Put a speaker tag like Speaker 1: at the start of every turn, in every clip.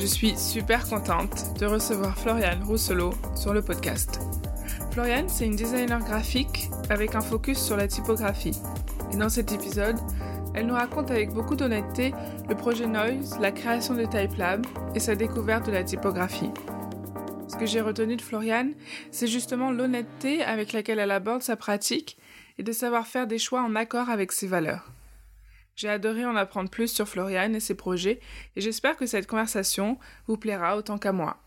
Speaker 1: Je suis super contente de recevoir Floriane Rousselot sur le podcast. Floriane, c'est une designer graphique avec un focus sur la typographie. Et dans cet épisode, elle nous raconte avec beaucoup d'honnêteté le projet Noise, la création de TypeLab et sa découverte de la typographie. Ce que j'ai retenu de Floriane, c'est justement l'honnêteté avec laquelle elle aborde sa pratique et de savoir faire des choix en accord avec ses valeurs. J'ai adoré en apprendre plus sur Floriane et ses projets et j'espère que cette conversation vous plaira autant qu'à moi.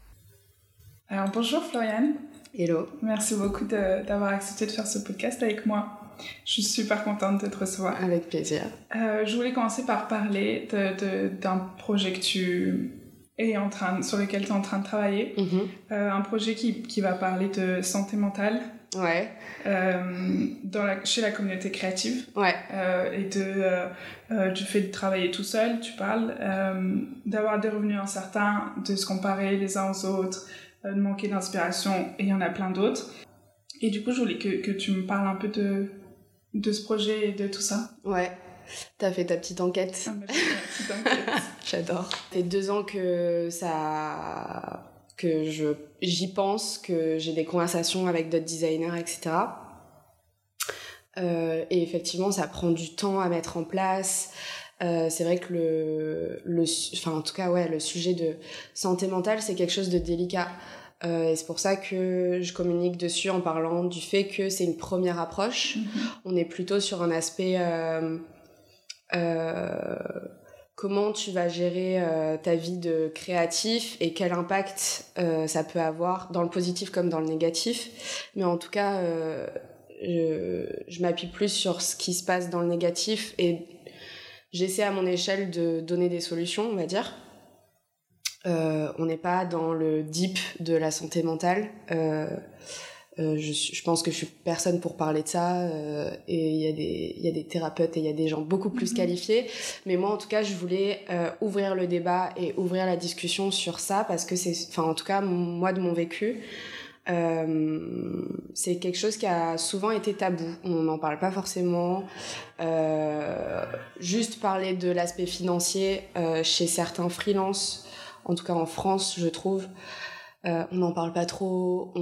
Speaker 1: Alors bonjour Floriane.
Speaker 2: Hello.
Speaker 1: Merci beaucoup d'avoir accepté de faire ce podcast avec moi. Je suis super contente de te recevoir.
Speaker 2: Avec plaisir.
Speaker 1: Euh, je voulais commencer par parler d'un projet que tu es en train, sur lequel tu es en train de travailler.
Speaker 2: Mhm.
Speaker 1: Euh, un projet qui, qui, va parler de santé mentale
Speaker 2: Ouais.
Speaker 1: Euh, dans la, chez la communauté créative.
Speaker 2: Ouais.
Speaker 1: Euh, et de, euh, du fait de travailler tout seul, tu parles, d'avoir des revenus incertains, de se comparer les uns aux autres, de manquer d'inspiration, et il y en a plein d'autres. Et du coup, je voulais que, que tu me parles un peu de, de ce projet et de tout ça.
Speaker 2: Ouais. T'as fait ta petite enquête.
Speaker 1: Ah, bah.
Speaker 2: J'adore. Ça fait deux ans que ça que je j'y pense, que j'ai des conversations avec d'autres designers, etc. Euh, et effectivement, ça prend du temps à mettre en place. Euh, c'est vrai que le, le, enfin en tout cas ouais, le sujet de santé mentale, c'est quelque chose de délicat. Euh, et c'est pour ça que je communique dessus en parlant du fait que c'est une première approche.
Speaker 1: Mm-hmm.
Speaker 2: On est plutôt sur un aspect comment tu vas gérer euh, ta vie de créatif et quel impact euh, ça peut avoir dans le positif comme dans le négatif. Mais en tout cas, euh, je, m'appuie plus sur ce qui se passe dans le négatif et j'essaie à mon échelle de donner des solutions, on va dire. On n'est pas dans le deep de la santé mentale. Euh, je, je, pense que je suis personne pour parler de ça euh, et il y a des il y a des thérapeutes et il y a des gens beaucoup plus
Speaker 1: Mhm.
Speaker 2: qualifiés. Mais moi en tout cas je voulais euh, ouvrir le débat et ouvrir la discussion sur ça parce que c'est enfin en tout cas moi de mon vécu euh, c'est quelque chose qui a souvent été tabou. On n'en parle pas forcément. Euh, juste parler de l'aspect financier euh, chez certains freelances en tout cas en France je trouve euh, on n'en parle pas trop, on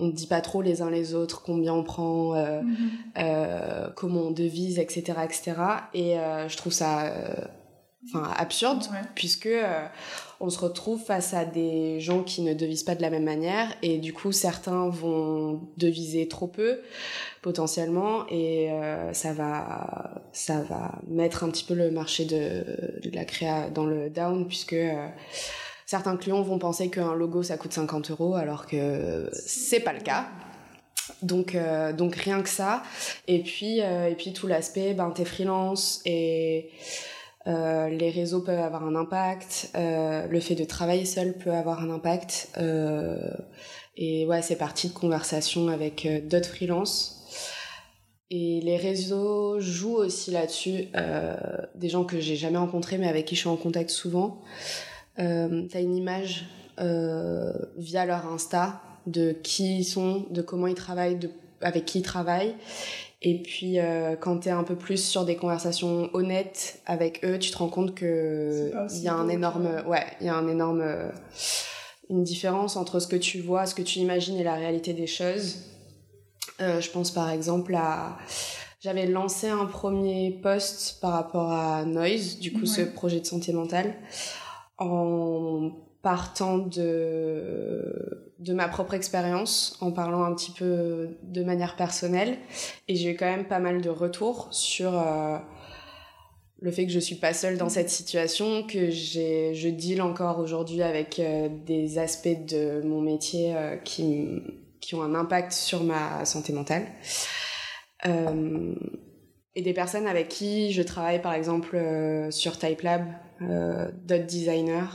Speaker 2: ne dit pas trop les uns les autres combien on prend, euh,
Speaker 1: Mhm.
Speaker 2: euh, comment on devise, etc. etc. Et je trouve ça enfin absurde,
Speaker 1: Ouais.
Speaker 2: puisque on se retrouve face à des gens qui ne devisent pas de la même manière, et du coup certains vont deviser trop peu, potentiellement, et ça, va, ça va mettre un petit peu le marché de, de la créa dans le down, puisque... Certains clients vont penser qu'un logo ça coûte 50 euros alors que c'est pas le cas. Donc, euh, donc rien que ça. Et puis, euh, et puis tout l'aspect, ben, t'es freelance et euh, les réseaux peuvent avoir un impact. Le fait de travailler seul peut avoir un impact. Et ouais, c'est parti de conversations avec d'autres freelances. Et les réseaux jouent aussi là-dessus. Des gens que j'ai jamais rencontrés mais avec qui je suis en contact souvent euh, t'as une image euh, via leur Insta de qui ils sont, de comment ils travaillent, de, avec qui ils travaillent. Et puis euh, quand t'es un peu plus sur des conversations honnêtes avec eux, tu te rends compte que il y a un énorme, ouais, il y a un énorme, euh, une différence entre ce que tu vois, ce que tu imagines et la réalité des choses. Euh, je pense par exemple à j'avais lancé un premier post par rapport à Noise, du coup
Speaker 1: Ouais.
Speaker 2: ce projet de santé mentale en partant de, de ma propre expérience, en parlant un petit peu de manière personnelle. Et j'ai eu quand même pas mal de retours sur euh, le fait que je suis pas seule dans cette situation, que je deal encore aujourd'hui avec euh, des aspects de mon métier euh, qui, qui ont un impact sur ma santé mentale. Et des personnes avec qui je travaille par exemple sur TypeLab, euh, d'autres designers.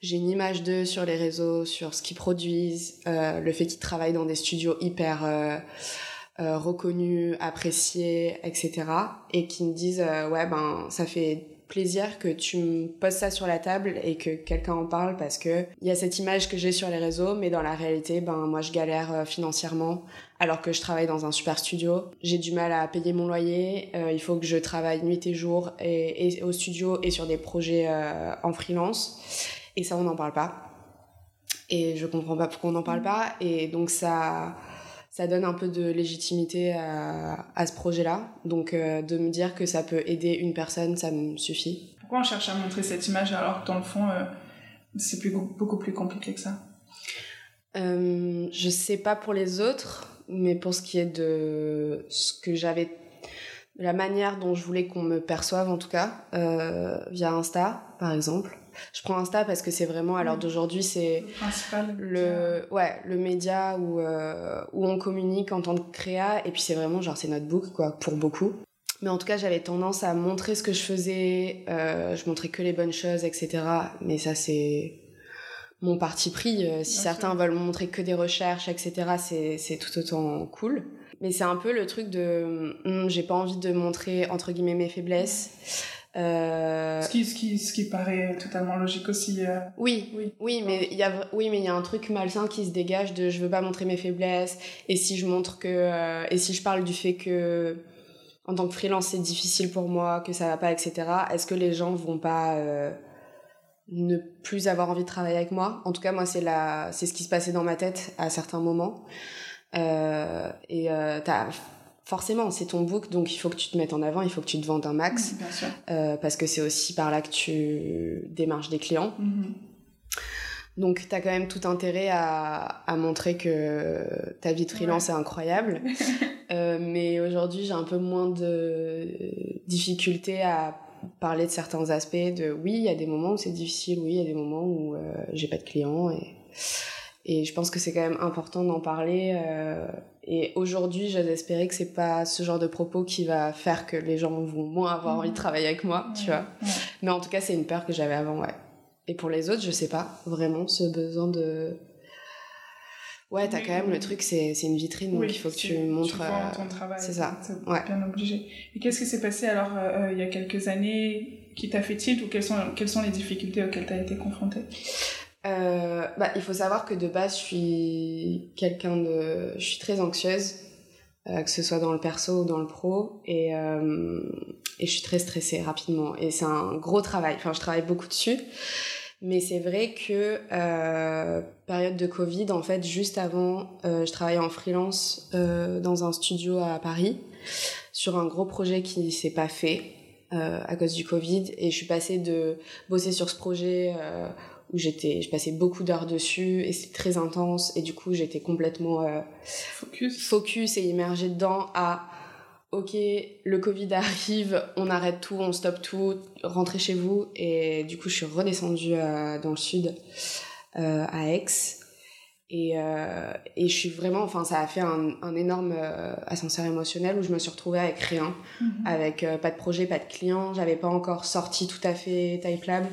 Speaker 2: J'ai une image d'eux sur les réseaux, sur ce qu'ils produisent, euh, le fait qu'ils travaillent dans des studios hyper euh, euh, reconnus, appréciés, etc. Et qui me disent euh, ouais ben ça fait plaisir que tu me poses ça sur la table et que quelqu'un en parle parce que il y a cette image que j'ai sur les réseaux mais dans la réalité ben moi je galère euh, financièrement alors que je travaille dans un super studio j'ai du mal à payer mon loyer euh, il faut que je travaille nuit et jour et, au studio et sur des projets euh, en freelance Et ça, on n'en parle pas. Et je comprends pas pourquoi on n'en parle pas. Et donc, ça, ça donne un peu de légitimité à, à ce projet-là. Donc, euh, de me dire que ça peut aider une personne, ça me suffit.
Speaker 1: Pourquoi on cherche à montrer cette image alors que dans le fond, euh, c'est plus, beaucoup plus compliqué que ça?
Speaker 2: Euh, Je sais pas pour les autres, mais pour ce qui est de ce que j'avais la manière dont je voulais qu'on me perçoive en tout cas euh, via Insta par exemple je prends Insta parce que c'est vraiment à l'heure d'aujourd'hui c'est le, ouais le média où euh, où on communique en tant que créa. Et puis c'est vraiment genre c'est notre book quoi pour beaucoup. Mais en tout cas j'avais tendance à montrer ce que je faisais euh, je montrais que les bonnes choses etc mais ça c'est mon parti pris. Si certains veulent montrer que des recherches etc c'est c'est tout autant cool. Mais c'est un peu le truc de hum, j'ai pas envie de montrer entre guillemets mes faiblesses.
Speaker 1: Euh... Ce, qui, ce, qui, ce qui paraît totalement logique aussi. Euh.
Speaker 2: Oui, oui, oui, mais il y a oui, mais il y a un truc malsain qui se dégage de je veux pas montrer mes faiblesses et si je montre que euh, et si je parle du fait que en tant que freelance c'est difficile pour moi, que ça va pas, etc. Est-ce que les gens vont pas ne plus avoir envie de travailler avec moi? En tout cas, moi c'est la c'est ce qui se passait dans ma tête à certains moments. Et t'as forcément, c'est ton book, donc il faut que tu te mettes en avant, il faut que tu te vendes un max. Euh, parce que c'est aussi par là que tu démarches des clients. Mm-hmm. Donc, tu as quand même tout intérêt à, à, montrer que ta vie de freelance est incroyable. euh, mais aujourd'hui, j'ai un peu moins de difficultés à parler de certains aspects. De oui, il y a des moments où c'est difficile, oui, il y a des moments où euh, j'ai pas de clients. Et et je pense que c'est quand même important d'en parler. Euh, et aujourd'hui, j'ose espérer que c'est pas ce genre de propos qui va faire que les gens vont moins avoir envie de travailler avec moi, tu vois. Mais en tout cas, c'est une peur que j'avais avant, ouais. Et pour les autres, je sais pas vraiment ce besoin de. Ouais, t'as quand même le truc, c'est une vitrine, donc il faut que tu montres. Tu
Speaker 1: euh, ton travail.
Speaker 2: C'est ça.
Speaker 1: Ouais. bien obligé. Et qu'est-ce qui s'est passé alors euh, il y a quelques années qui t'a fait tilt ou quelles sont, quelles sont les difficultés auxquelles t'as été confrontée?
Speaker 2: Euh, bah, il faut savoir que de base, je suis quelqu'un de. Je suis très anxieuse, euh, que ce soit dans le perso ou dans le pro, et, euh, et je suis très stressée rapidement. Et c'est un gros travail. Enfin, je travaille beaucoup dessus. Mais c'est vrai que période de Covid, en fait, juste avant, je travaillais en freelance dans un studio à Paris sur un gros projet qui s'est pas fait à cause du Covid. Et je suis passée de bosser sur ce projet où j'étais, je passais beaucoup d'heures dessus et c'est très intense et du coup j'étais complètement euh,
Speaker 1: focus.
Speaker 2: focus et immergée dedans à ok le Covid arrive, on arrête tout, on stoppe tout, rentrez chez vous et du coup je suis redescendue euh, dans le sud euh, à Aix et, et je suis vraiment, enfin ça a fait un, un énorme ascenseur émotionnel où je me suis retrouvée avec rien, mm-hmm. avec pas de projet, pas de clients, j'avais pas encore sorti tout à fait Type Lab.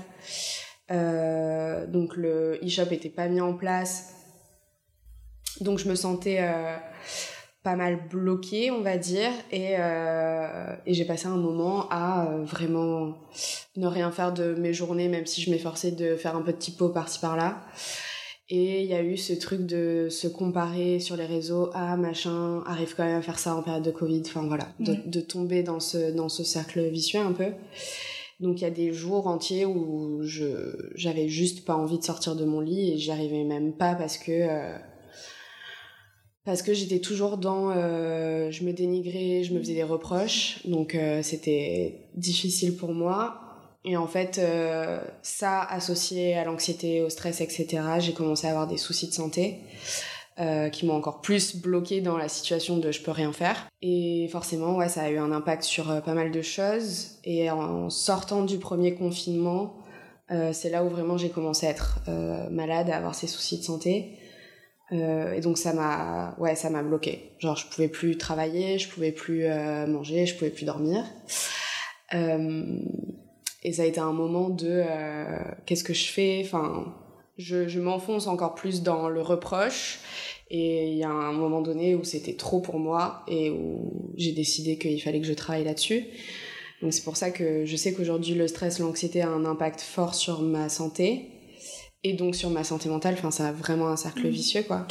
Speaker 2: Euh, donc le e-shop était pas mis en place. Donc je me sentais euh, pas mal bloquée, on va dire, et, euh, et j'ai passé un moment à vraiment ne rien faire de mes journées, même si je m'efforçais de faire un peu de typo par-ci par-là. Et il y a eu ce truc de se comparer sur les réseaux, ah machin, arrive quand même à faire ça en période de Covid, enfin voilà, de, de tomber dans ce, dans ce cercle vicieux un peu. Donc il y a des jours entiers où j'avais juste pas envie de sortir de mon lit et j'y arrivais même pas parce que euh, j'étais toujours dans euh, je me dénigrais, je me faisais des reproches. Donc euh, c'était difficile pour moi. Et en fait, ça associé à l'anxiété, au stress, etc., j'ai commencé à avoir des soucis de santé. Euh, qui m'ont encore plus bloqué dans la situation de je peux rien faire. Et forcément, ouais, ça a eu un impact sur euh, pas mal de choses. Et en sortant du premier confinement, euh, c'est là où vraiment j'ai commencé à être malade, à avoir ces soucis de santé. et donc ça m'a, ouais, ça m'a bloqué. Genre je pouvais plus travailler, je pouvais plus manger, je pouvais plus dormir. et ça a été un moment de qu'est-ce que je fais, enfin je, je m'enfonce encore plus dans le reproche. Et il y a un moment donné où c'était trop pour moi et où j'ai décidé qu'il fallait que je travaille là-dessus. Donc c'est pour ça que je sais qu'aujourd'hui le stress, l'anxiété a un impact fort sur ma santé et donc sur ma santé mentale. Enfin, ça a vraiment un cercle mmh. vicieux, quoi.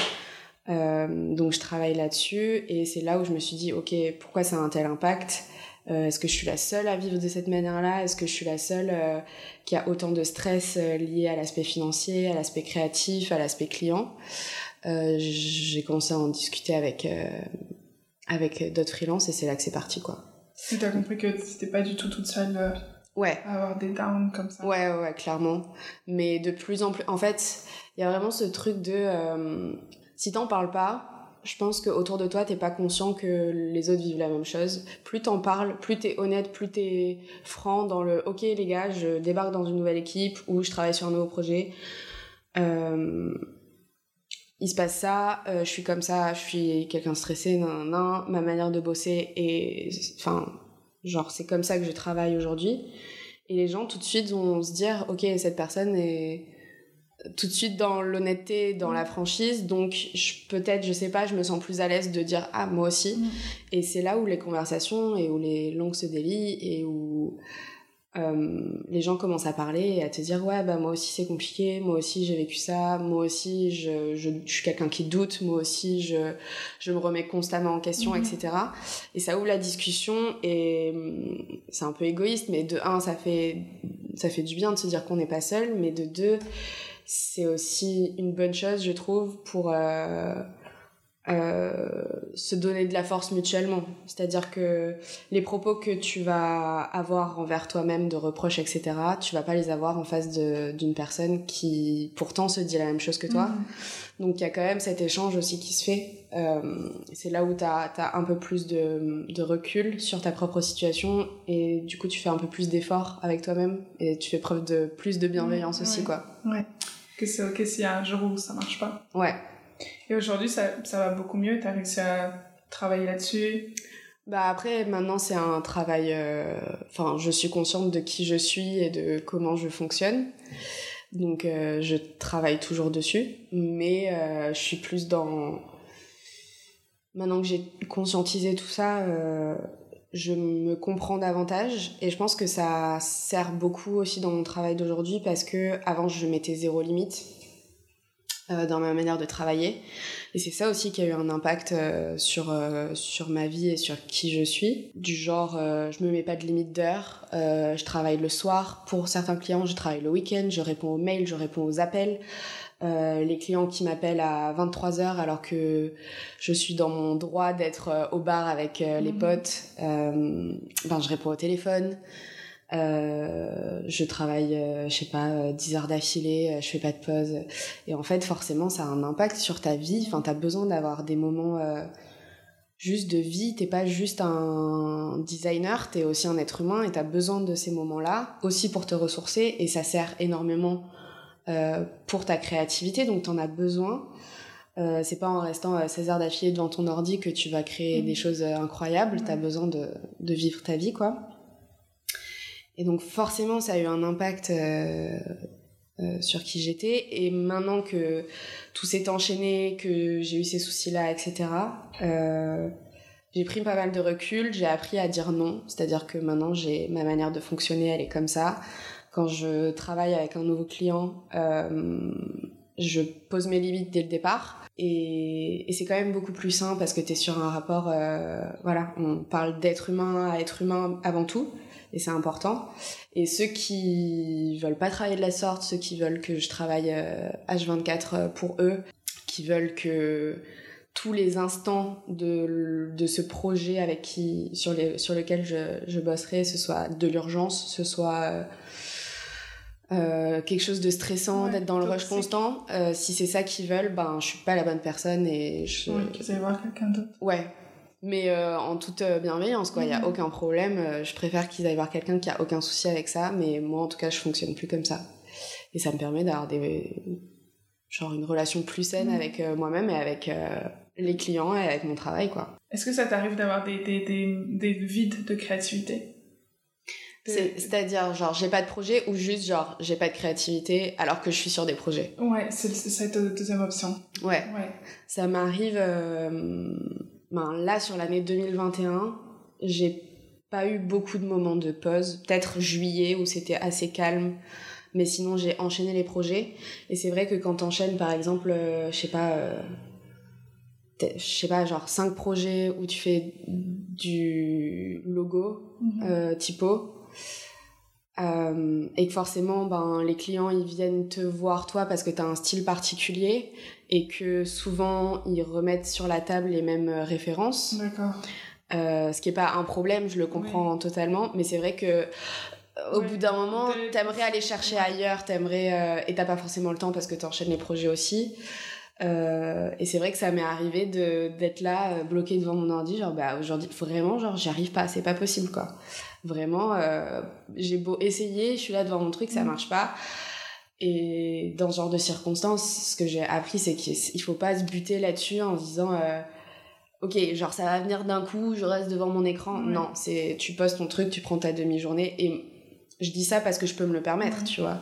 Speaker 2: Euh, donc je travaille là-dessus et c'est là où je me suis dit, ok, pourquoi ça a un tel impact? Euh, Est-ce que je suis la seule à vivre de cette manière-là? Est-ce que je suis la seule euh, qui a autant de stress euh, lié à l'aspect financier, à l'aspect créatif, à l'aspect client? J'ai commencé à en discuter avec avec d'autres freelances et c'est là que c'est parti quoi.
Speaker 1: Tu as compris que c'était pas du tout toute seule
Speaker 2: ouais.
Speaker 1: à avoir des downs comme ça.
Speaker 2: Ouais, ouais, clairement. Mais de plus en plus. En fait, il y a vraiment ce truc de. Si t'en parles pas, je pense qu'autour de toi, t'es pas conscient que les autres vivent la même chose. Plus t'en parles, plus t'es honnête, plus t'es franc dans le OK, les gars, je débarque dans une nouvelle équipe ou je travaille sur un nouveau projet. Euh, il se passe ça, euh, je suis comme ça, je suis quelqu'un stressé, nan, nan, ma manière de bosser et enfin genre c'est comme ça que je travaille aujourd'hui et les gens tout de suite vont se dire ok cette personne est tout de suite dans l'honnêteté, dans la franchise. Donc, peut-être, je sais pas, je me sens plus à l'aise de dire ah moi aussi. Mm. Et c'est là où les conversations et où les langues se délient et où euh, les gens commencent à parler et à te dire ouais bah moi aussi c'est compliqué, moi aussi j'ai vécu ça, moi aussi je, je, je suis quelqu'un qui doute, moi aussi je, je me remets constamment en question, mm-hmm. etc. Et ça ouvre la discussion et mm, c'est un peu égoïste, mais de un ça fait ça fait du bien de se dire qu'on n'est pas seul, mais de deux c'est aussi une bonne chose, je trouve, pour euh, euh, se donner de la force mutuellement. C'est-à-dire que les propos que tu vas avoir envers toi-même de reproches, etc., tu vas pas les avoir en face d'une personne qui pourtant se dit la même chose que toi. Mhm. Donc il y a quand même cet échange aussi qui se fait. Euh, c'est là où tu as, as, un peu plus de, de, recul sur ta propre situation et du coup tu fais un peu plus d'efforts avec toi-même et tu fais preuve de plus de bienveillance aussi. quoi.
Speaker 1: Ouais que c'est ok s'il y a un jour où ça marche pas.
Speaker 2: Ouais.
Speaker 1: Et aujourd'hui, ça, ça va beaucoup mieux. T'as réussi à travailler là-dessus?
Speaker 2: Bah après, maintenant, c'est un travail. Euh, enfin, je suis consciente de qui je suis et de comment je fonctionne. Donc, euh, je travaille toujours dessus. Mais euh, je suis plus dans. Maintenant que j'ai conscientisé tout ça, je me comprends davantage et je pense que ça sert beaucoup aussi dans mon travail d'aujourd'hui parce que avant je mettais zéro limite euh, dans ma manière de travailler. Et c'est ça aussi qui a eu un impact euh, sur euh, sur ma vie et sur qui je suis. Du genre je me mets pas de limite d'heure je travaille le soir. Pour certains clients je travaille le week-end je réponds aux mails je réponds aux appels euh, les clients qui m'appellent à 23h alors que je suis dans mon droit d'être euh, au bar avec euh, les mhm. potes, ben je réponds au téléphone. je travaille, je sais pas, 10 heures d'affilée, je fais pas de pause. Et en fait, forcément, ça a un impact sur ta vie. Enfin, t'as besoin d'avoir des moments juste de vie. T'es pas juste un designer, t'es aussi un être humain et t'as besoin de ces moments-là aussi pour te ressourcer. Et ça sert énormément euh, pour ta créativité, donc tu en as besoin. Euh, c'est pas en restant 16 euh, heures d'affilée devant ton ordi que tu vas créer des mm. choses euh, incroyables, tu as besoin de, de, vivre ta vie, quoi. Et donc forcément, ça a eu un impact euh, sur qui j'étais. Et maintenant que tout s'est enchaîné, que j'ai eu ces soucis-là, etc., j'ai pris pas mal de recul, j'ai appris à dire non. C'est-à-dire que maintenant, j'ai ma manière de fonctionner, elle est comme ça quand je travaille avec un nouveau client, euh, je pose mes limites dès le départ. Et, c'est quand même beaucoup plus sain parce que tu es sur un rapport, euh, voilà, on parle d'être humain à être humain avant tout, et c'est important. Et ceux qui veulent pas travailler de la sorte, ceux qui veulent que je travaille euh, H24 pour eux, qui veulent que tous les instants de, de ce projet avec qui, sur, les, sur lequel je, je bosserai, ce soit de l'urgence, ce soit euh, quelque chose de stressant, d'être dans le rush constant. Euh, si c'est ça qu'ils veulent, ben je suis pas la bonne personne et je.
Speaker 1: Ouais, qu'ils aillent voir quelqu'un d'autre.
Speaker 2: Ouais. Mais euh, en toute bienveillance, quoi. Il y a aucun problème. je préfère qu'ils aillent voir quelqu'un qui a aucun souci avec ça. Mais moi, en tout cas, je fonctionne plus comme ça. Et ça me permet d'avoir des. genre une relation plus saine avec moi-même et avec les clients et avec mon travail, quoi.
Speaker 1: Est-ce que ça t'arrive d'avoir des, des, des, des vides de créativité?
Speaker 2: C'est-à-dire, genre, j'ai pas de projet ou juste, genre, j'ai pas de créativité alors que je suis sur des projets.
Speaker 1: Ouais, c'est cette deuxième option.
Speaker 2: Ouais. ouais. Ça m'arrive, euh, ben, là, sur l'année 2021, j'ai pas eu beaucoup de moments de pause. Peut-être juillet où c'était assez calme. Mais sinon, j'ai enchaîné les projets. Et c'est vrai que quand t'enchaînes, par exemple, euh, je sais pas, euh, je sais pas, genre cinq projets où tu fais du logo,
Speaker 1: Mhm.
Speaker 2: euh, typo. Euh, et que forcément, ben, les clients, ils viennent te voir toi parce que tu as un style particulier et que souvent, ils remettent sur la table les mêmes euh, références.
Speaker 1: D'accord.
Speaker 2: Euh, ce qui est pas un problème, je le comprends totalement, mais c'est vrai que au
Speaker 1: Ouais.
Speaker 2: bout d'un moment, t'aimerais aller chercher ailleurs, t'aimerais euh, et t'as pas forcément le temps parce que t'enchaînes les projets aussi. Euh, et c'est vrai que ça m'est arrivé de d'être là euh, bloqué devant mon ordi, genre bah aujourd'hui vraiment genre j'y arrive pas, c'est pas possible quoi. Vraiment, euh, j'ai beau essayer, je suis là devant mon truc, ça
Speaker 1: Mm.
Speaker 2: marche pas. Et dans ce genre de circonstances, ce que j'ai appris, c'est qu'il faut pas se buter là-dessus en se disant ok, genre ça va venir d'un coup, je reste devant mon écran.
Speaker 1: Ouais.
Speaker 2: Non, c'est tu postes ton truc, tu prends ta demi-journée. Et je dis ça parce que je peux me le permettre,
Speaker 1: Ouais.
Speaker 2: tu vois.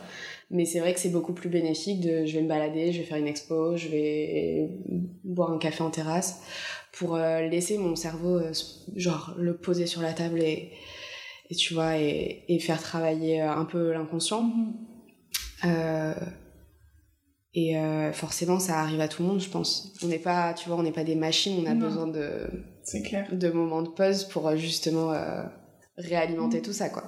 Speaker 2: Mais c'est vrai que c'est beaucoup plus bénéfique de je vais me balader, je vais faire une expo, je vais boire un café en terrasse pour euh, laisser mon cerveau, euh, genre, le poser sur la table et, et tu vois, et, et faire travailler euh, un peu l'inconscient. Euh, et euh, forcément, ça arrive à tout le monde, je pense. On n'est pas, tu vois, on n'est pas des machines, on a
Speaker 1: Non.
Speaker 2: besoin de,
Speaker 1: clair.
Speaker 2: de moments de pause pour justement euh, réalimenter
Speaker 1: Mhm.
Speaker 2: tout ça, quoi.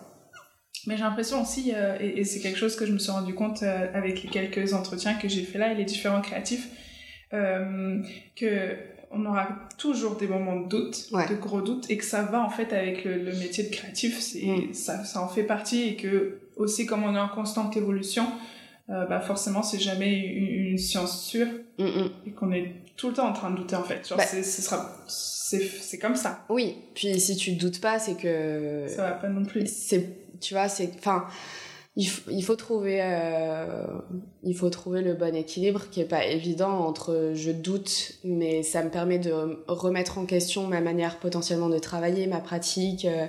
Speaker 1: Mais j'ai l'impression aussi, euh, et, et c'est quelque chose que je me suis rendu compte euh, avec les quelques entretiens que j'ai fait là et les différents créatifs, euh, que on aura toujours des moments de doute,
Speaker 2: Ouais.
Speaker 1: de gros doutes, et que ça va en fait avec le, le métier de créatif, c'est
Speaker 2: Mm.
Speaker 1: ça, ça en fait partie, et que aussi comme on est en constante évolution, euh, bah forcément c'est jamais une, une science sûre,
Speaker 2: Mm, mm.
Speaker 1: et qu'on est tout le temps en train de douter en fait. Genre
Speaker 2: Bah.
Speaker 1: c'est, ce sera, c'est, c'est comme ça,
Speaker 2: Oui, puis si tu doutes pas, c'est que
Speaker 1: ça va pas non plus.
Speaker 2: c'est tu vois c'est enfin il, il faut trouver euh, il faut trouver le bon équilibre qui est pas évident entre je doute mais ça me permet de remettre en question ma manière potentiellement de travailler ma pratique euh,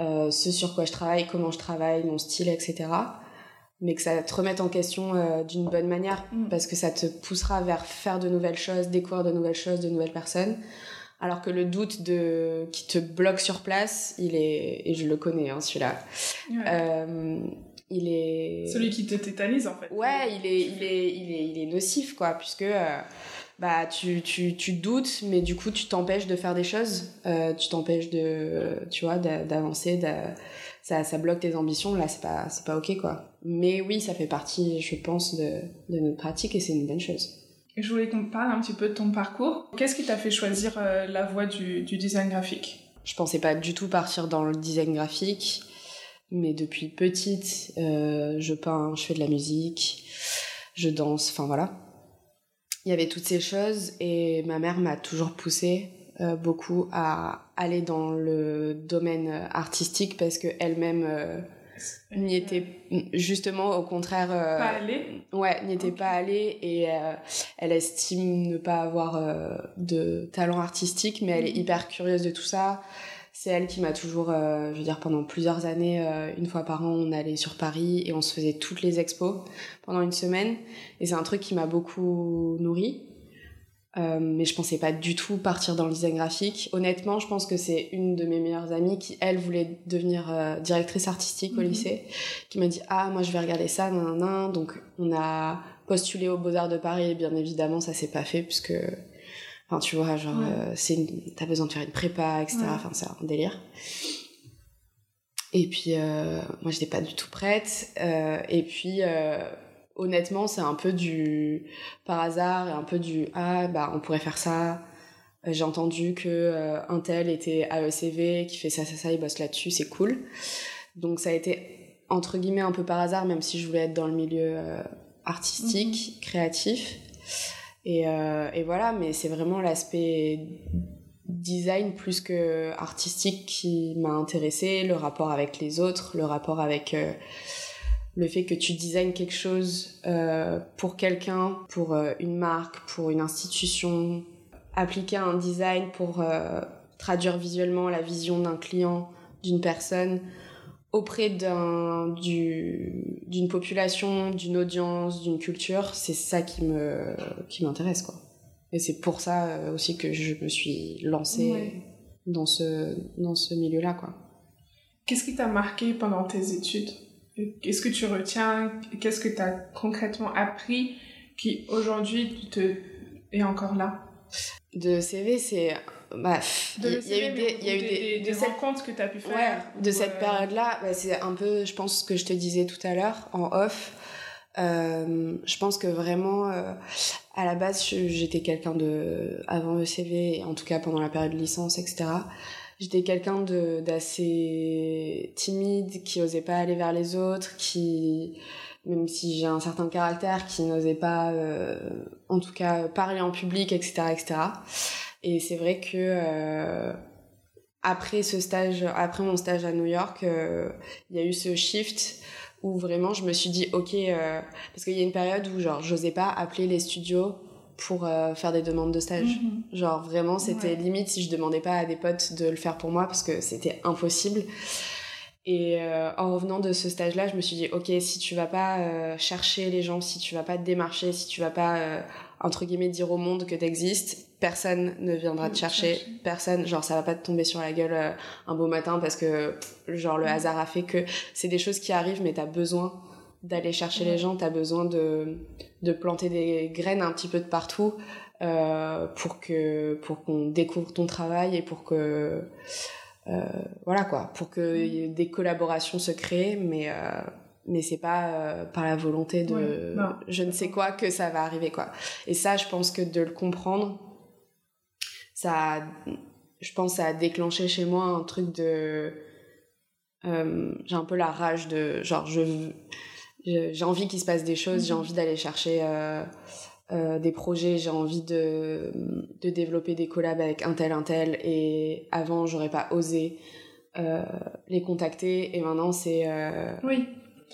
Speaker 2: euh, ce sur quoi je travaille comment je travaille mon style etc mais que ça te remette en question euh, d'une bonne manière
Speaker 1: Mm.
Speaker 2: parce que ça te poussera vers faire de nouvelles choses découvrir de nouvelles choses de nouvelles personnes alors que le doute de qui te bloque sur place, il est et je le connais hein, celui-là.
Speaker 1: Ouais.
Speaker 2: Euh, il est
Speaker 1: Celui qui te tétanise en fait.
Speaker 2: Ouais, il est il est il est il est nocif quoi puisque euh, bah tu, tu, tu doutes mais du coup tu t'empêches de faire des choses, Euh, tu t'empêches de tu vois d'a- d'avancer, d'a- ça ça bloque tes ambitions là, c'est pas c'est pas OK quoi. Mais oui, ça fait partie je pense de de notre pratique et c'est une bonne chose.
Speaker 1: Je voulais qu'on parle un petit peu de ton parcours. Qu'est-ce qui t'a fait choisir euh, la voie du, design graphique?
Speaker 2: Je pensais pas du tout partir dans le design graphique, mais depuis petite, euh, je peins, je fais de la musique, je danse, enfin voilà. Il y avait toutes ces choses et ma mère m'a toujours poussée euh, beaucoup à aller dans le domaine artistique parce que elle-même n'y était justement au contraire euh,
Speaker 1: Pas aller
Speaker 2: Ouais, n'y était pas allée et euh, elle estime ne pas avoir euh, de talent artistique, mais elle est
Speaker 1: Mhm.
Speaker 2: hyper curieuse de tout ça. C'est elle qui m'a toujours, euh, je veux dire, pendant plusieurs années, euh, une fois par an, on allait sur Paris et on se faisait toutes les expos pendant une semaine. Et c'est un truc qui m'a beaucoup nourri. Euh, mais je pensais pas du tout partir dans le design graphique. Honnêtement, je pense que c'est une de mes meilleures amies qui, elle, voulait devenir euh, directrice artistique au
Speaker 1: Mhm.
Speaker 2: lycée, qui m'a dit Ah, moi je vais regarder ça, nan, nan, nan. Donc on a postulé aux Beaux-Arts de Paris, et bien évidemment, ça s'est pas fait, puisque. Enfin, tu vois, genre,
Speaker 1: Ouais.
Speaker 2: euh, c'est une- t'as besoin de faire une prépa, etc.
Speaker 1: Ouais.
Speaker 2: Enfin, c'est un délire. Et puis, euh, moi, j'étais pas du tout prête. Euh, et puis, euh, honnêtement, c'est un peu du par hasard et un peu du ah bah on pourrait faire ça. Euh, J'ai entendu que euh, un tel était à ECV, qui fait ça, ça, ça, il bosse là-dessus, c'est cool. Donc ça a été entre guillemets un peu par hasard, même si je voulais être dans le milieu euh, artistique, créatif. Et, euh, et voilà, mais c'est vraiment l'aspect design plus que artistique qui m'a intéressée, le rapport avec les autres, le rapport avec le fait que tu designes quelque chose euh, pour quelqu'un, pour euh, une marque, pour une institution, appliquer un design pour euh, traduire visuellement la vision d'un client, d'une personne auprès d'un du d'une population, d'une audience, d'une culture, c'est ça qui me qui m'intéresse quoi. Et c'est pour ça aussi que je me suis lancée
Speaker 1: Ouais.
Speaker 2: dans ce dans ce milieu-là quoi.
Speaker 1: Qu'est-ce qui t'a marqué pendant tes études? Qu'est-ce que tu retiens Qu'est-ce que tu as concrètement appris qui aujourd'hui te est encore là?
Speaker 2: De CV, c'est. Bah, il y a eu des, y a eu
Speaker 1: des,
Speaker 2: des, cette-
Speaker 1: rencontres que tu as pu faire.
Speaker 2: Ouais, de cette
Speaker 1: euh,
Speaker 2: période-là, bah, c'est un peu, je pense, ce que je te disais tout à l'heure en off. Euh, je pense que vraiment, euh, à la base, j'étais quelqu'un de, avant le CV, en tout cas pendant la période de licence, etc. J'étais quelqu'un d'assez timide, qui osait pas aller vers les autres, qui, même si j'ai un certain caractère, qui n'osait pas, euh, en tout cas, parler en public, etc., etc. Et c'est vrai que euh, après ce stage, après mon stage à New York, euh, il y a eu ce shift où vraiment je me suis dit ok, parce qu'il y a une période où genre j'osais pas appeler les studios pour euh, faire des demandes de stage.
Speaker 1: Mhm.
Speaker 2: Genre vraiment c'était
Speaker 1: Ouais.
Speaker 2: limite si je demandais pas à des potes de le faire pour moi parce que c'était impossible. Et euh, en revenant de ce stage-là, je me suis dit ok si tu vas pas euh, chercher les gens, si tu vas pas te démarcher, si tu vas pas euh, entre guillemets dire au monde que t'existes, personne ne viendra te
Speaker 1: Te
Speaker 2: chercher,
Speaker 1: chercher.
Speaker 2: personne, genre ça va pas te tomber sur la gueule euh, un beau matin parce que genre le
Speaker 1: Mm.
Speaker 2: hasard a fait que c'est des choses qui arrivent mais t'as besoin d'aller chercher les gens, t'as besoin de, de planter des graines un petit peu de partout euh, pour que pour qu'on découvre ton travail et pour que euh, voilà quoi, pour que des collaborations se créent, mais euh, mais c'est pas euh, par la volonté de
Speaker 1: Ouais,
Speaker 2: je ne sais quoi que ça va arriver quoi. Et ça, je pense que de le comprendre, ça, a- je pense, ça a déclenché chez moi un truc de, j'ai un peu la rage de, genre, je- j'ai envie qu'il se passe des choses, j'ai
Speaker 1: Mhm.
Speaker 2: envie d'aller chercher euh, euh, des projets, j'ai envie de, de développer des collabs avec un tel, un tel, et avant, j'aurais pas osé euh, les contacter, et maintenant, c'est, euh,
Speaker 1: Oui.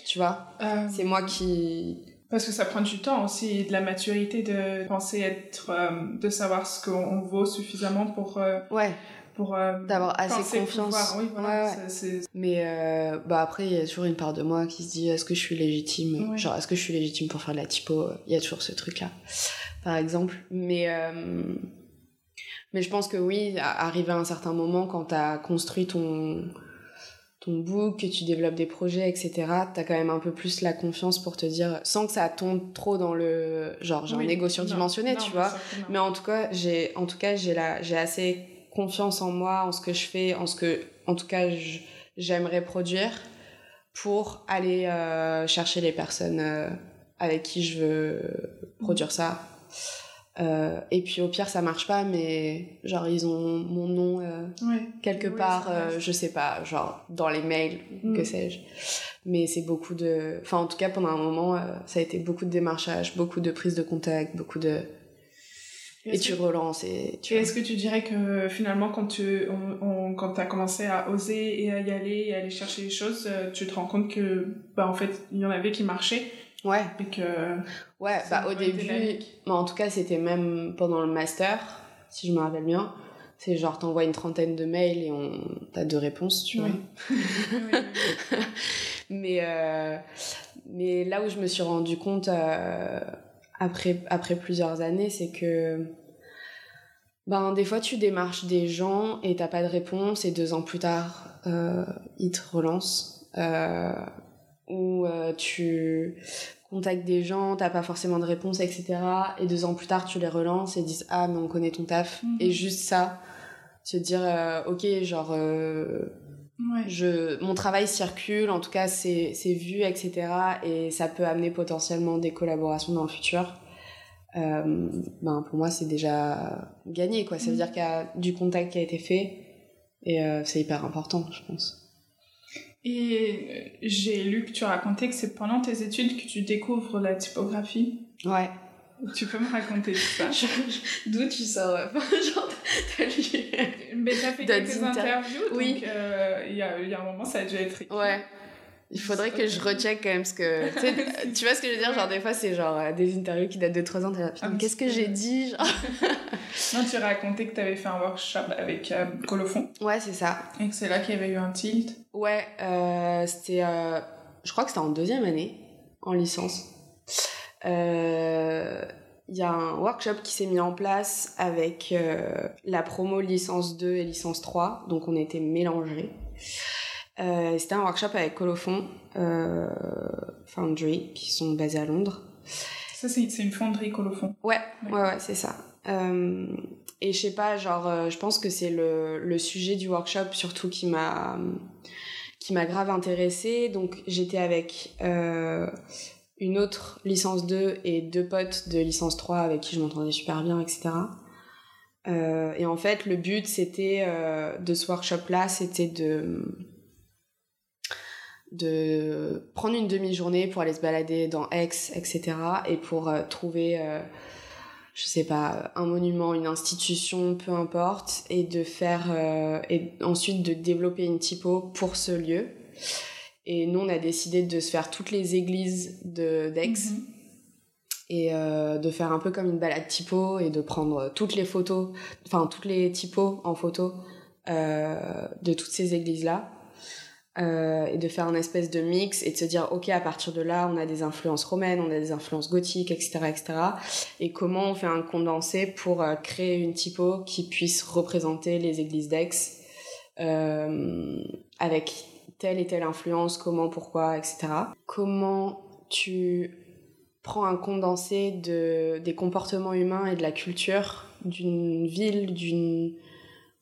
Speaker 2: tu vois, c'est moi qui,
Speaker 1: Parce que ça prend du temps aussi, de la maturité de penser être, de savoir ce qu'on vaut suffisamment pour,
Speaker 2: ouais,
Speaker 1: pour euh,
Speaker 2: D'avoir assez confiance.
Speaker 1: pouvoir. Oui, voilà.
Speaker 2: Ouais, ouais.
Speaker 1: c'est- c'est-
Speaker 2: Mais euh, bah après, il y a toujours une part de moi qui se dit est-ce que je suis légitime?
Speaker 1: Ouais.
Speaker 2: Genre, est-ce que je suis légitime pour faire de la typo? Il y a toujours ce truc-là, par exemple. Mais, euh, mais je pense que oui, arrivé à un certain moment, quand tu as construit ton, ton book, que tu développes des projets, etc., tu as quand même un peu plus la confiance pour te dire, sans que ça tombe trop dans le. Genre, j'ai
Speaker 1: Oui.
Speaker 2: un ego surdimensionné,
Speaker 1: non,
Speaker 2: tu vois. Mais en tout cas, j'ai en tout cas j'ai la j'ai assez confiance en moi, en ce que je fais, en ce que en tout cas j'aimerais produire pour aller euh, chercher les personnes euh, avec qui je veux produire ça. Euh, et puis au pire ça marche pas, mais genre ils ont mon nom
Speaker 1: Ouais.
Speaker 2: quelque
Speaker 1: Oui,
Speaker 2: part, je sais pas, genre dans les mails,
Speaker 1: Mm.
Speaker 2: que sais-je. Mais c'est beaucoup de, enfin en tout cas pendant un moment ça a été beaucoup de démarchage, beaucoup de prise de contact, beaucoup de et tu
Speaker 1: que-
Speaker 2: relances et tu
Speaker 1: Et est-ce que tu dirais que finalement, quand tu on, on- quand as commencé à oser et à y aller et à aller chercher les choses, euh, tu te rends compte que bah en fait il y en avait qui marchaient
Speaker 2: ouais.
Speaker 1: et que
Speaker 2: ouais bah au début mais en tout cas c'était même pendant le master si je me rappelle bien. C'est genre t'envoies une trentaine de mails et on t'as deux réponses tu
Speaker 1: Oui.
Speaker 2: vois mais euh, mais là où je me suis rendu compte euh, après après plusieurs années c'est que ben des fois tu démarches des gens et t'as pas de réponse et deux ans plus tard euh, ils te relancent euh, ou euh, tu contactes des gens t'as pas forcément de réponse etc et deux ans plus tard tu les relances et disent ah mais on connaît ton taf
Speaker 1: Mhm.
Speaker 2: et juste ça se dire ok genre
Speaker 1: Ouais.
Speaker 2: je, mon travail circule, en tout cas c'est c'est vu, etc. Et ça peut amener potentiellement des collaborations dans le futur. Euh, ben pour moi c'est déjà gagné quoi. Ça veut
Speaker 1: Mhm.
Speaker 2: dire qu'il y a du contact qui a été fait et euh, c'est hyper important je pense.
Speaker 1: Et euh, j'ai lu que tu racontais que c'est pendant tes études que tu découvres la typographie.
Speaker 2: Ouais.
Speaker 1: Tu peux me raconter ça?
Speaker 2: D'où tu sors Genre
Speaker 1: Mais t'as fait quelques
Speaker 2: inter-
Speaker 1: interviews,
Speaker 2: Oui.
Speaker 1: donc euh, il y, a, y a un moment ça a dû être écrit.
Speaker 2: Ouais. Il faudrait que je recheck quand même ce que. Tu, tu vois ce que je veux dire Genre, des fois, c'est genre euh, des interviews qui datent de 3 ans.
Speaker 1: Un
Speaker 2: qu'est-ce que j'ai dit genre
Speaker 1: Non, tu racontais que t'avais fait un workshop avec euh, Colophon
Speaker 2: Ouais, c'est ça.
Speaker 1: et que c'est là qu'il y avait eu un tilt.
Speaker 2: Ouais, euh, c'était. je crois que c'était en deuxième année, en licence. Euh, Il y a un workshop qui s'est mis en place avec euh, la promo licence 2 et licence 3, donc on était mélangés. Euh, c'était un workshop avec Colophon, euh, Foundry, qui sont basés à Londres.
Speaker 1: Ça, c'est une fonderie Colophon.
Speaker 2: Ouais,
Speaker 1: Ouais.
Speaker 2: ouais, ouais, c'est ça. et je sais pas, genre, je pense que c'est le, le sujet du workshop surtout qui m'a qui m'a grave intéressée. Donc j'étais avec une autre licence 2 et deux potes de licence 3 avec qui je m'entendais super bien, etc. Euh, et en fait, le but c'était euh, de ce workshop-là, c'était de prendre une demi-journée pour aller se balader dans Aix, etc. et pour euh, trouver, je sais pas, un monument, une institution, peu importe, et et ensuite de développer une typo pour ce lieu. Et nous, on a décidé de se faire toutes les églises de d'Aix. Mhm et euh, de faire un peu comme une balade typo et de prendre toutes les photos, enfin toutes les typos en photo euh, de toutes ces églises-là. Euh, et de faire un espèce de mix et de se dire ok à partir de là on a des influences romaines on a des influences gothiques etc etc et comment on fait un condensé pour créer une typo qui puisse représenter les églises d'Aix avec telle et telle influence comment pourquoi etc comment tu prend un condensé de, des comportements humains et de la culture d'une ville, d'une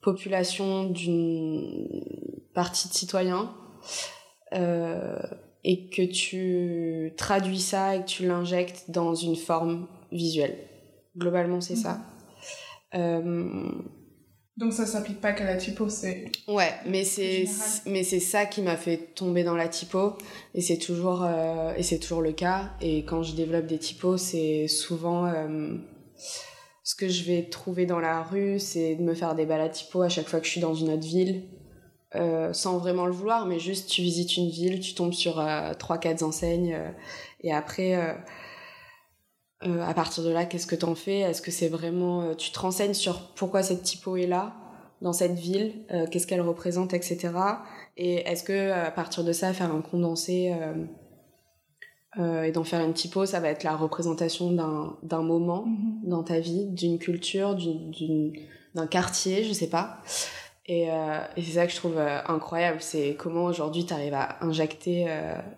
Speaker 2: population, d'une partie de citoyens, euh, et que tu traduis ça et que tu l'injectes dans une forme visuelle. Globalement, c'est ça.
Speaker 1: Mhm. Euh, donc ça s'applique pas qu'à la typo, c'est.
Speaker 2: Ouais, mais c'est mais c'est ça qui m'a fait tomber dans la typo et c'est toujours euh, et c'est toujours le cas et quand je développe des typos, c'est souvent euh, ce que je vais trouver dans la rue, c'est de me faire des balades typo à chaque fois que je suis dans une autre ville. Euh, sans vraiment le vouloir, mais juste tu visites une ville, tu tombes sur trois quatre enseignes et après euh, à partir de là, qu'est-ce que t'en fais? Est-ce que c'est vraiment... Euh, tu te renseignes sur pourquoi cette typo est là, dans cette ville, euh, qu'est-ce qu'elle représente, etc. Et est-ce que à partir de ça, faire un condensé et d'en faire une typo, ça va être la représentation d'un moment mm-hmm. dans ta vie, d'une culture, d'un quartier, je sais pas. Et, et c'est ça que je trouve incroyable, c'est comment aujourd'hui tu arrives à injecter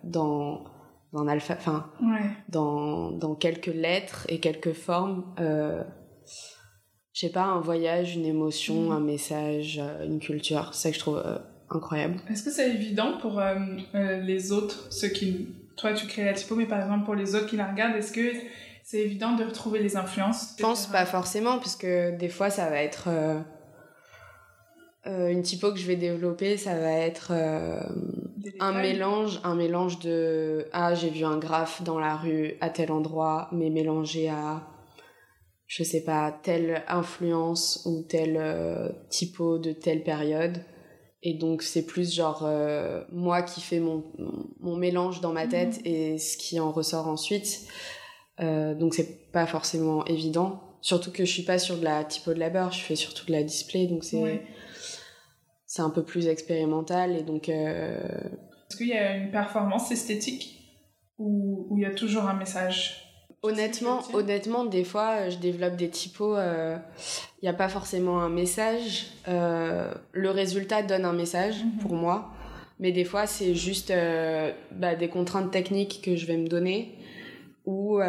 Speaker 2: dans dans alpha, enfin, dans, dans quelques lettres et quelques formes. Euh, je sais pas, un voyage, une émotion, mm. un message, euh, une culture. C'est ça que je trouve euh, incroyable.
Speaker 1: Est-ce que c'est évident pour euh, les autres, ceux qui. Toi, tu crées la typo, mais par exemple, pour les autres qui la regardent, est-ce que c'est évident de retrouver les influences
Speaker 2: Je pense pas forcément, puisque des fois, ça va être euh, une typo que je vais développer, ça va être un mélange, un mélange de ah j'ai vu un graphe dans la rue à tel endroit, mais mélangé à je sais pas telle influence ou tel euh, typo de telle période. Et donc c'est plus genre moi qui fais mon, mon mélange dans ma tête mhm. et ce qui en ressort ensuite. donc c'est pas forcément évident. Surtout que je suis pas sur de la typo de labeur, je fais surtout de la display, donc c'est c'est un peu plus expérimental et donc. Euh,
Speaker 1: Est-ce qu'il y a une performance esthétique ou il y a toujours un message?
Speaker 2: Honnêtement, honnêtement, des fois, je développe des typos. Il euh, n'y a pas forcément un message. Euh, le résultat donne un message mhm. pour moi, mais des fois, c'est juste bah, des contraintes techniques que je vais me donner ou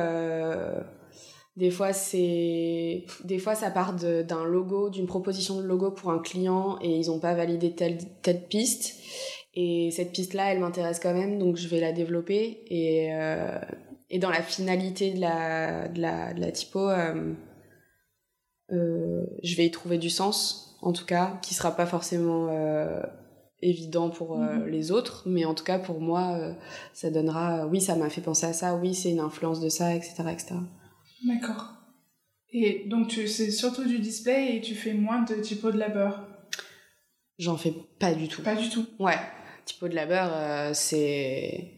Speaker 2: des fois, c'est, des fois, ça part d'un logo, d'une proposition de logo pour un client et ils n'ont pas validé telle, telle piste. Et cette piste-là, elle m'intéresse quand même, donc je vais la développer. Et, euh, et dans la finalité de la, de la, de la typo, euh, euh, je vais y trouver du sens, en tout cas, qui sera pas forcément évident pour mhm. les autres, mais en tout cas pour moi, ça donnera, oui, ça m'a fait penser à ça, oui, c'est une influence de ça, etc., etc.
Speaker 1: D'accord. Et donc, tu c'est surtout du display et tu fais moins de typo de labeur?
Speaker 2: J'en fais pas du tout.
Speaker 1: Pas du tout?
Speaker 2: Ouais. Typo de labeur, euh, c'est.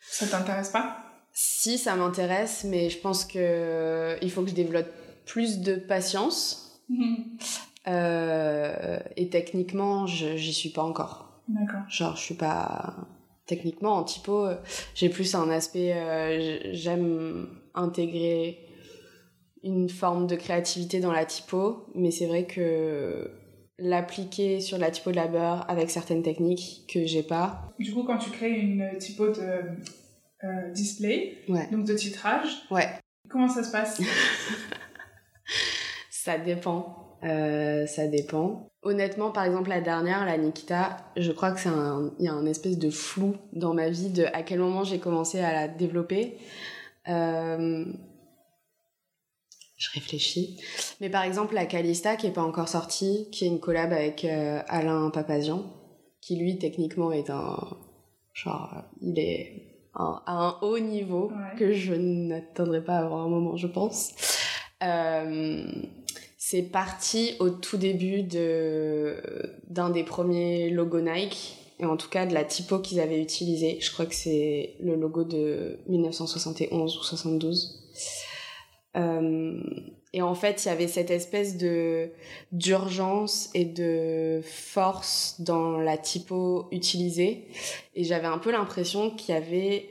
Speaker 1: Ça t'intéresse pas?
Speaker 2: Si, ça m'intéresse, mais je pense que euh, il faut que je développe plus de patience. Mhm. Euh, et techniquement, j'y suis pas encore.
Speaker 1: D'accord.
Speaker 2: Genre, je suis pas. Techniquement, en typo, j'ai plus un aspect. J'aime intégrer une forme de créativité dans la typo, mais c'est vrai que l'appliquer sur la typo de labeur avec certaines techniques que j'ai pas.
Speaker 1: Du coup, quand tu crées une typo de euh, display, donc de titrage,
Speaker 2: ouais.
Speaker 1: comment ça se passe?
Speaker 2: Ça dépend. Euh, ça dépend. Honnêtement, par exemple, la dernière, la Nikita, je crois que c'est un, il y a un espèce de flou dans ma vie de à quel moment j'ai commencé à la développer. Euh, je réfléchis. Mais par exemple, la Calista, qui est pas encore sortie, qui est une collab avec euh, Alain Papazian, qui lui, techniquement, est un. Genre, il est à un haut niveau
Speaker 1: Ouais.
Speaker 2: que je n'attendrai pas à avoir un moment, je pense. Euh, c'est parti au tout début de d'un des premiers logos Nike et en tout cas de la typo qu'ils avaient utilisé. Je crois que c'est le logo de 1971 ou 72. Euh, et en fait, il y avait cette espèce de d'urgence et de force dans la typo utilisée. Et j'avais un peu l'impression qu'il y avait,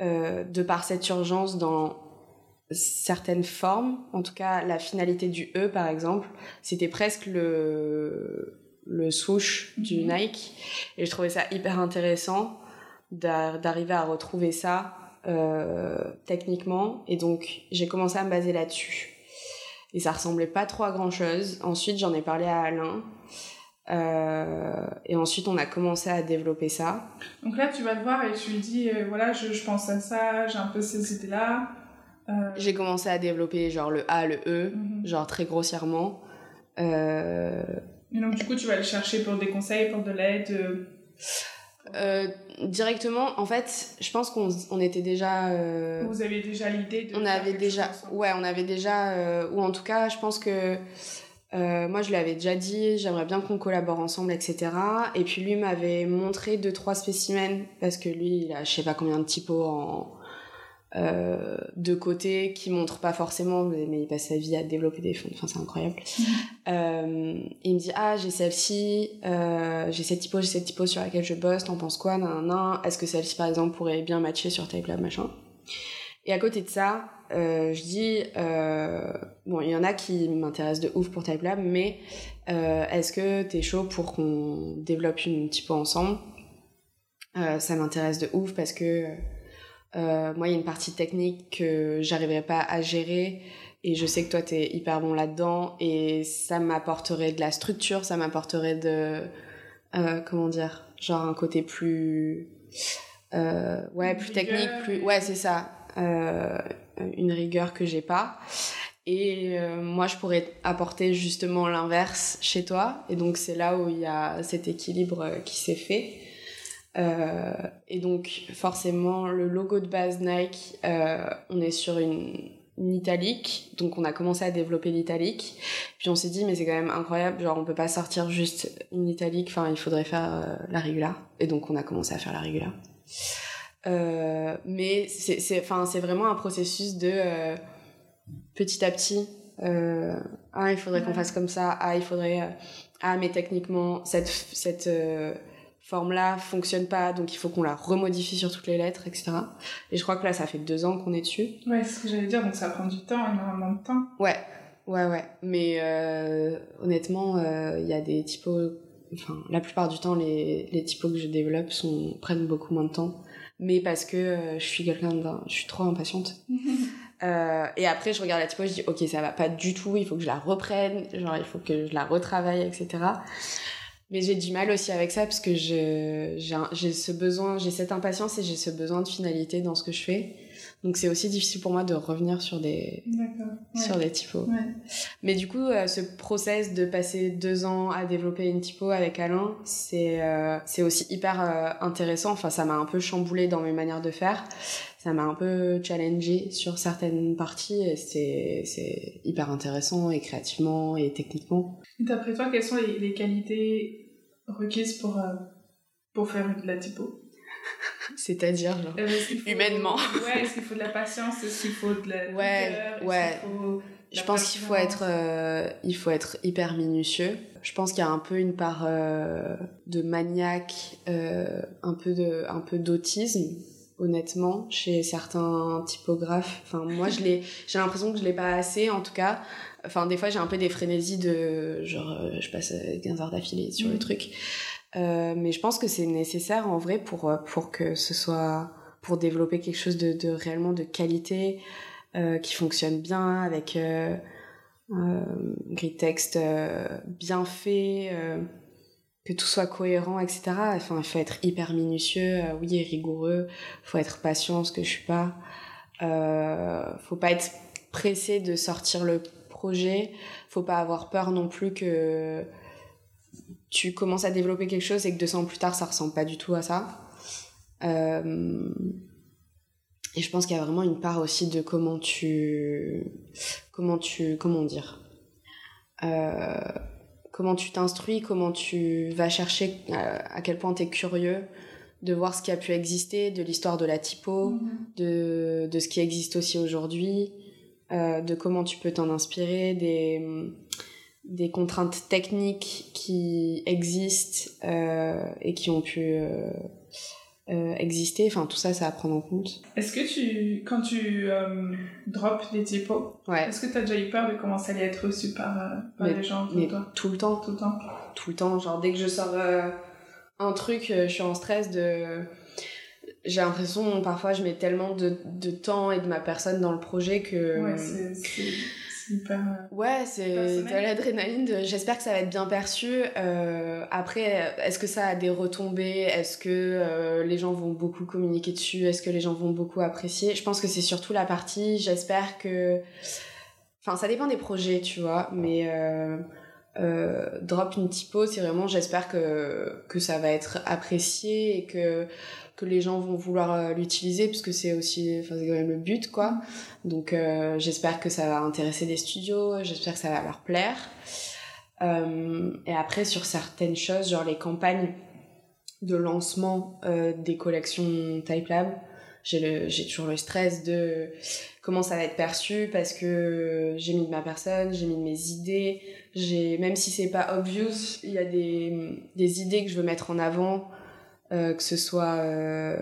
Speaker 2: euh, de par cette urgence dans certaines formes, en tout cas la finalité du E par exemple, c'était presque le, le swoosh du
Speaker 1: Mhm.
Speaker 2: Nike. Et je trouvais ça hyper intéressant d'a- d'arriver à retrouver ça techniquement. Et donc j'ai commencé à me baser là-dessus. Et ça ressemblait pas trop à grand chose. Ensuite j'en ai parlé à Alain. Euh, et ensuite on a commencé à développer ça.
Speaker 1: Donc là, tu vas le voir et tu lui dis, euh, voilà, je, je pense à ça, j'ai un peu ces idées-là. Euh,
Speaker 2: J'ai commencé à développer genre le A, le E,
Speaker 1: mhm.
Speaker 2: genre très grossièrement. Euh,
Speaker 1: Et donc, du coup, tu vas le chercher pour des conseils, pour de l'aide. Euh,
Speaker 2: directement, en fait, je pense qu'on on était déjà. euh,
Speaker 1: Vous avez déjà l'idée de.
Speaker 2: on
Speaker 1: faire
Speaker 2: avait déjà. Ouais, on avait déjà. euh, ou en tout cas, je pense que. moi, je lui avais déjà dit, j'aimerais bien qu'on collabore ensemble, etc. Et puis lui m'avait montré deux trois spécimens parce que lui, il a je sais pas combien de typos en euh, de côté qui montrent pas forcément, mais, mais il passe sa vie à développer des fonds. Enfin, c'est incroyable. Euh, il me dit ah j'ai celle-ci, euh, j'ai cette typo, j'ai cette typo sur laquelle je bosse. T'en penses quoi nan, nan. Est-ce que celle-ci par exemple pourrait bien matcher sur Typelab machin? Et à côté de ça, je dis bon il y en a qui m'intéressent de ouf pour Typelab, mais euh, est-ce que t'es chaud pour qu'on développe une typo ensemble? Ça m'intéresse de ouf parce que euh, moi il y a une partie technique que j'arriverai pas à gérer et je sais que toi t'es hyper bon là-dedans et ça m'apporterait de la structure, ça m'apporterait de euh, comment dire, genre un côté plus euh, ouais plus
Speaker 1: rigueur
Speaker 2: technique, plus ouais c'est ça, euh, une rigueur que j'ai pas. Et euh, moi, je pourrais apporter justement l'inverse chez toi. Et donc, c'est là où il y a cet équilibre euh, qui s'est fait. Euh, et donc, forcément, le logo de base Nike, euh, on est sur une, une italique. Donc, on a commencé à développer l'italique. Puis, on s'est dit, mais c'est quand même incroyable. Genre, on peut pas sortir juste une italique. Enfin, il faudrait faire euh, la régula. Et donc, on a commencé à faire la régula. Euh, mais c'est c'est- enfin, c'est vraiment un processus de petit à petit. Ah, il faudrait qu'on fasse comme ça. Ah, il faudrait. ah, mais techniquement, cette, cette forme-là fonctionne pas, donc il faut qu'on la remodifie sur toutes les lettres, etc. Et je crois que là, ça fait deux ans qu'on est dessus.
Speaker 1: Ouais, c'est ce que j'allais dire, donc ça prend du temps, énormément de temps.
Speaker 2: Ouais, ouais, ouais. Mais euh, honnêtement, euh, il y a des typos. Enfin, la plupart du temps, les, les typos que je développe sont, prennent beaucoup moins de temps. Mais parce que euh, je suis quelqu'un d'un. Je suis trop impatiente. Euh, et après, je regarde la typo, je dis, ok, ça va pas du tout, il faut que je la reprenne, genre, il faut que je la retravaille, etc. Mais j'ai du mal aussi avec ça parce que j'ai, ce besoin, j'ai cette impatience et j'ai ce besoin de finalité dans ce que je fais. Donc c'est aussi difficile pour moi de revenir sur des.
Speaker 1: Ouais.
Speaker 2: sur des typos.
Speaker 1: Ouais.
Speaker 2: Mais du coup, euh, ce process de passer deux ans à développer une typo avec Alain, c'est euh, c'est aussi hyper euh, intéressant. Enfin, ça m'a un peu chamboulé dans mes manières de faire. Ça m'a un peu challengé sur certaines parties et c'est hyper intéressant et créativement et techniquement.
Speaker 1: D'après toi, quelles sont les, les qualités requises pour, euh, pour faire de la typo
Speaker 2: C'est-à-dire, genre.
Speaker 1: Euh, faut-
Speaker 2: Humainement.
Speaker 1: Ouais, est-ce qu'il faut de la patience Est-ce qu'il faut de la
Speaker 2: Ouais,
Speaker 1: rigueur
Speaker 2: ouais.
Speaker 1: faut
Speaker 2: Je pense qu'il faut être, euh, il faut être hyper minutieux. Je pense qu'il y a un peu une part euh, de maniaque, un peu de, un peu d'autisme, honnêtement, chez certains typographes. Enfin, moi, je l'ai, j'ai l'impression que je l'ai pas assez, en tout cas. Enfin, des fois, j'ai un peu des frénésies de, genre, euh, je passe euh, 15 heures d'affilée sur le
Speaker 1: Mhm.
Speaker 2: truc. Euh, mais je pense que c'est nécessaire en vrai pour, euh, pour que ce soit, pour développer quelque chose de, de réellement de qualité, euh, qui fonctionne bien avec euh, euh, gris texte euh, bien fait, euh, que tout soit cohérent, etc. Enfin, il faut être hyper minutieux, euh, oui, et rigoureux. faut être patient, ce que je suis pas. Euh, faut pas être pressé de sortir le projet. Faut pas avoir peur non plus que tu commences à développer quelque chose et que deux ans plus tard, ça ressemble pas du tout à ça. Euh, et je pense qu'il y a vraiment une part aussi de comment tu, comment tu, comment dire, euh, comment tu t'instruis, comment tu vas chercher, euh, à quel point tu es curieux de voir ce qui a pu exister, de l'histoire de la typo,
Speaker 1: Mhm.
Speaker 2: de, de ce qui existe aussi aujourd'hui, de comment tu peux t'en inspirer, des, des contraintes techniques qui existent euh, et qui ont pu euh, euh, exister. Enfin, tout ça, c'est à prendre en compte.
Speaker 1: Est-ce que tu, quand tu euh, drops des typos,
Speaker 2: Ouais,
Speaker 1: est-ce que tu as déjà eu peur de comment ça allait être reçu par, euh, par
Speaker 2: Mais-
Speaker 1: les gens autour de toi
Speaker 2: tout le temps.
Speaker 1: tout le temps?
Speaker 2: Tout le temps. Genre, dès que je sors euh, un truc, euh, je suis en stress de. J'ai l'impression, parfois, je mets tellement de, de temps et de ma personne dans le projet que.
Speaker 1: Ouais, c'est c'est- hyper. euh,
Speaker 2: Ouais, c'est de l'adrénaline. de- J'espère que ça va être bien perçu. Euh, après, est-ce que ça a des retombées? Est-ce que euh, les gens vont beaucoup communiquer dessus? Est-ce que les gens vont beaucoup apprécier? Je pense que c'est surtout la partie. J'espère que. Enfin, ça dépend des projets, tu vois. Mais euh, euh, drop une typo, c'est vraiment. J'espère que, que ça va être apprécié et que que les gens vont vouloir euh, l'utiliser puisque c'est aussi enfin c'est quand même le but quoi. Donc euh, j'espère que ça va intéresser les studios, j'espère que ça va leur plaire. Euh, et après sur certaines choses, genre les campagnes de lancement des collections Type Lab, j'ai toujours le stress de comment ça va être perçu parce que j'ai mis de ma personne, j'ai mis de mes idées, j'ai même si c'est pas obvious, il y a des des idées que je veux mettre en avant, que ce soit euh,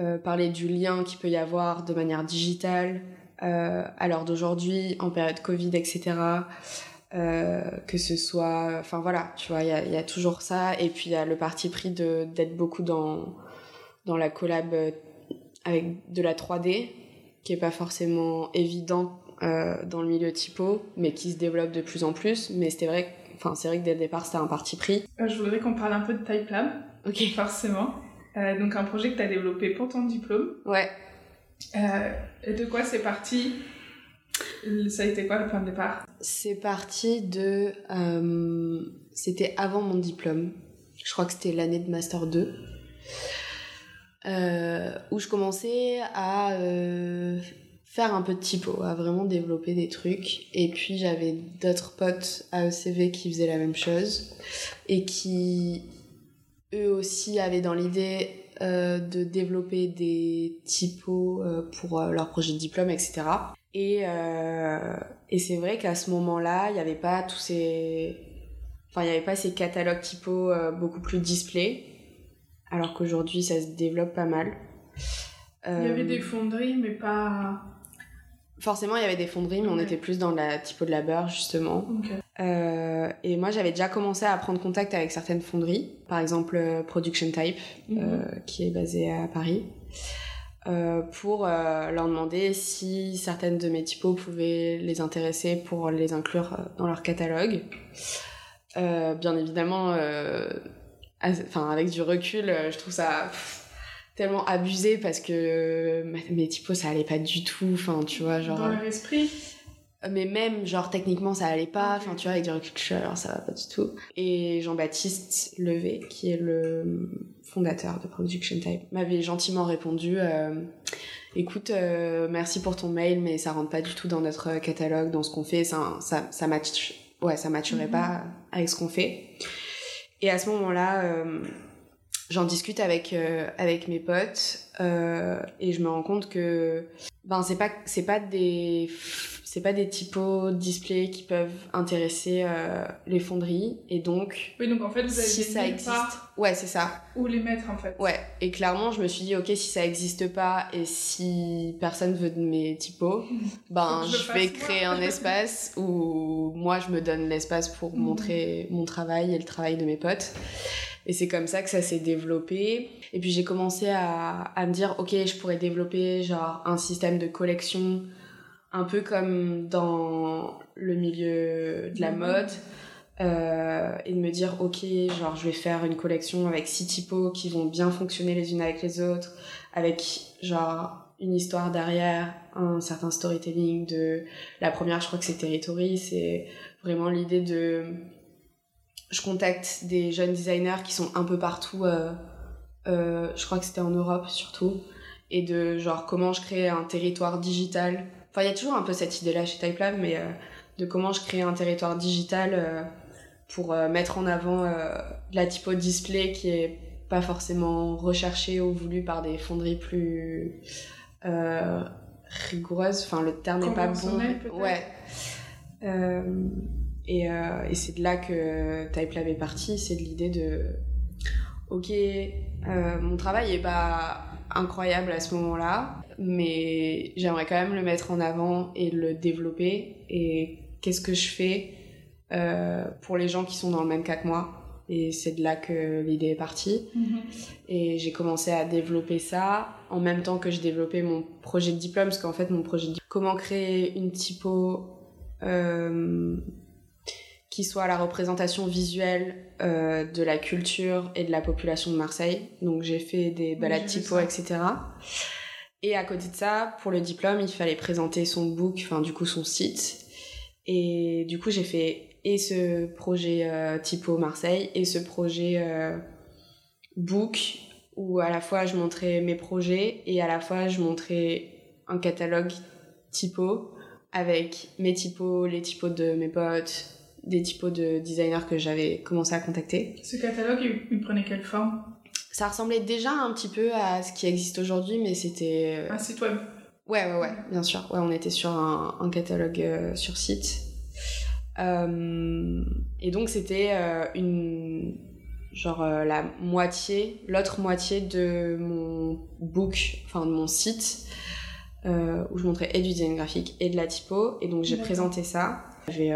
Speaker 2: euh, parler du lien qu'il peut y avoir de manière digitale euh, à l'heure d'aujourd'hui, en période Covid, etc. Euh, que ce soit... Enfin voilà, tu vois, il y a, toujours ça. Et puis il y a le parti pris d'être beaucoup dans, dans la collab euh, avec de la 3D, qui est pas forcément évident euh, dans le milieu typo, mais qui se développe de plus en plus. Mais c'était vrai, c'est vrai que dès le départ c'était un parti pris.
Speaker 1: euh, je voudrais qu'on parle un peu de Type Lab,
Speaker 2: Ok.
Speaker 1: forcément. Euh, donc, un projet que tu as développé pour ton diplôme.
Speaker 2: Ouais.
Speaker 1: Euh, de quoi c'est parti? Ça a été quoi le point de départ?
Speaker 2: C'est parti de. euh, c'était avant mon diplôme. Je crois que c'était l'année de Master 2. euh, où je commençais à faire un peu de typo, à vraiment développer des trucs. Et puis j'avais d'autres potes à ECV qui faisaient la même chose et qui eux aussi avaient dans l'idée euh, de développer des typos euh, pour euh, leur projet de diplôme, etc. Et, et c'est vrai qu'à ce moment-là, il n'y avait pas tous ces... Enfin, il n'y avait pas ces catalogues typos beaucoup plus display, alors qu'aujourd'hui, ça se développe pas mal.
Speaker 1: Il y avait des fonderies, mais pas.
Speaker 2: Forcément, il y avait des fonderies, mais on était plus dans la typo de la beurre, justement. Euh, et moi, j'avais déjà commencé à prendre contact avec certaines fonderies, par exemple euh, Production Type,
Speaker 1: Mhm.
Speaker 2: euh, qui est basée à Paris, euh, pour leur demander si certaines de mes typos pouvaient les intéresser pour les inclure dans leur catalogue. Bien évidemment, enfin avec du recul, je trouve ça pff, tellement abusé parce que euh, mes typos ça allait pas du tout. Enfin, tu vois, genre.
Speaker 1: Dans leur esprit.
Speaker 2: Mais même, genre, techniquement, ça allait pas. Enfin, tu vois, avec du recul, là, alors ça va pas du tout. Et Jean-Baptiste Levé, qui est le fondateur de Production Type, m'avait gentiment répondu euh, Écoute, euh, merci pour ton mail, mais ça rentre pas du tout dans notre catalogue, dans ce qu'on fait. Ça, ça, ça match. Ouais, ça matcherait
Speaker 1: Mhm.
Speaker 2: pas avec ce qu'on fait. Et à ce moment-là, euh, j'en discute avec, euh, avec mes potes euh, et je me rends compte que ben c'est pas c'est pas des c'est pas des typos display qui peuvent intéresser euh, les fonderies et donc
Speaker 1: Oui, donc en fait, vous avez
Speaker 2: si ça existe
Speaker 1: part
Speaker 2: ouais c'est ça
Speaker 1: où les mettre en fait.
Speaker 2: ouais et clairement je me suis dit ok si ça existe pas et si personne veut de mes typos ben
Speaker 1: je
Speaker 2: vais créer un espace où moi je me donne l'espace pour
Speaker 1: Mhm.
Speaker 2: montrer mon travail et le travail de mes potes et c'est comme ça que ça s'est développé. Et puis j'ai commencé à, à me dire, ok, je pourrais développer genre un système de collection un peu comme dans le milieu de la mode. Euh, et de me dire ok genre je vais faire une collection avec six typos qui vont bien fonctionner les unes avec les autres avec genre une histoire derrière un certain storytelling de la première je crois que c'est Territory c'est vraiment l'idée de je contacte des jeunes designers qui sont un peu partout euh, euh, je crois que c'était en Europe surtout et de genre comment je crée un territoire digital enfin il y a toujours un peu cette idée là chez Typelab mais de comment je crée un territoire digital pour euh, mettre en avant euh, la typo display qui est pas forcément recherchée ou voulue par des fonderies plus euh, rigoureuses. Enfin, le terme n'est pas bon. Ouais. Et, et c'est de là que Typelab est parti. C'est de l'idée de ok, mon travail est pas incroyable à ce moment-là, mais j'aimerais quand même le mettre en avant et le développer. Et qu'est-ce que je fais euh, pour les gens qui sont dans le même cas que moi? Et c'est de là que l'idée est partie. Mhm. Et j'ai commencé à développer ça en même temps que je développais mon projet de diplôme, parce qu'en fait, mon projet de diplôme, comment créer une typo euh, qui soit la représentation visuelle euh, de la culture et de la population de Marseille. Donc j'ai fait des balades typo, etc. Et à côté de ça, pour le diplôme, il fallait présenter son book, enfin du coup son site. Et du coup, j'ai fait et ce projet euh, Typo Marseille et ce projet euh, Book où à la fois je montrais mes projets et à la fois je montrais un catalogue typo avec mes typos, les typos de mes potes, des typos de designers que j'avais commencé à contacter.
Speaker 1: Ce catalogue, il prenait quelle forme?
Speaker 2: Ça ressemblait déjà un petit peu à ce qui existe aujourd'hui, mais c'était...
Speaker 1: Un site web
Speaker 2: Ouais, ouais, ouais, bien sûr. Ouais, on était sur un, un catalogue euh, sur site. Euh, et donc c'était euh, une genre euh, la moitié, l'autre moitié de mon book, enfin de mon site, où je montrais et du design graphique et de la typo. Et donc j'ai présenté ça. J'avais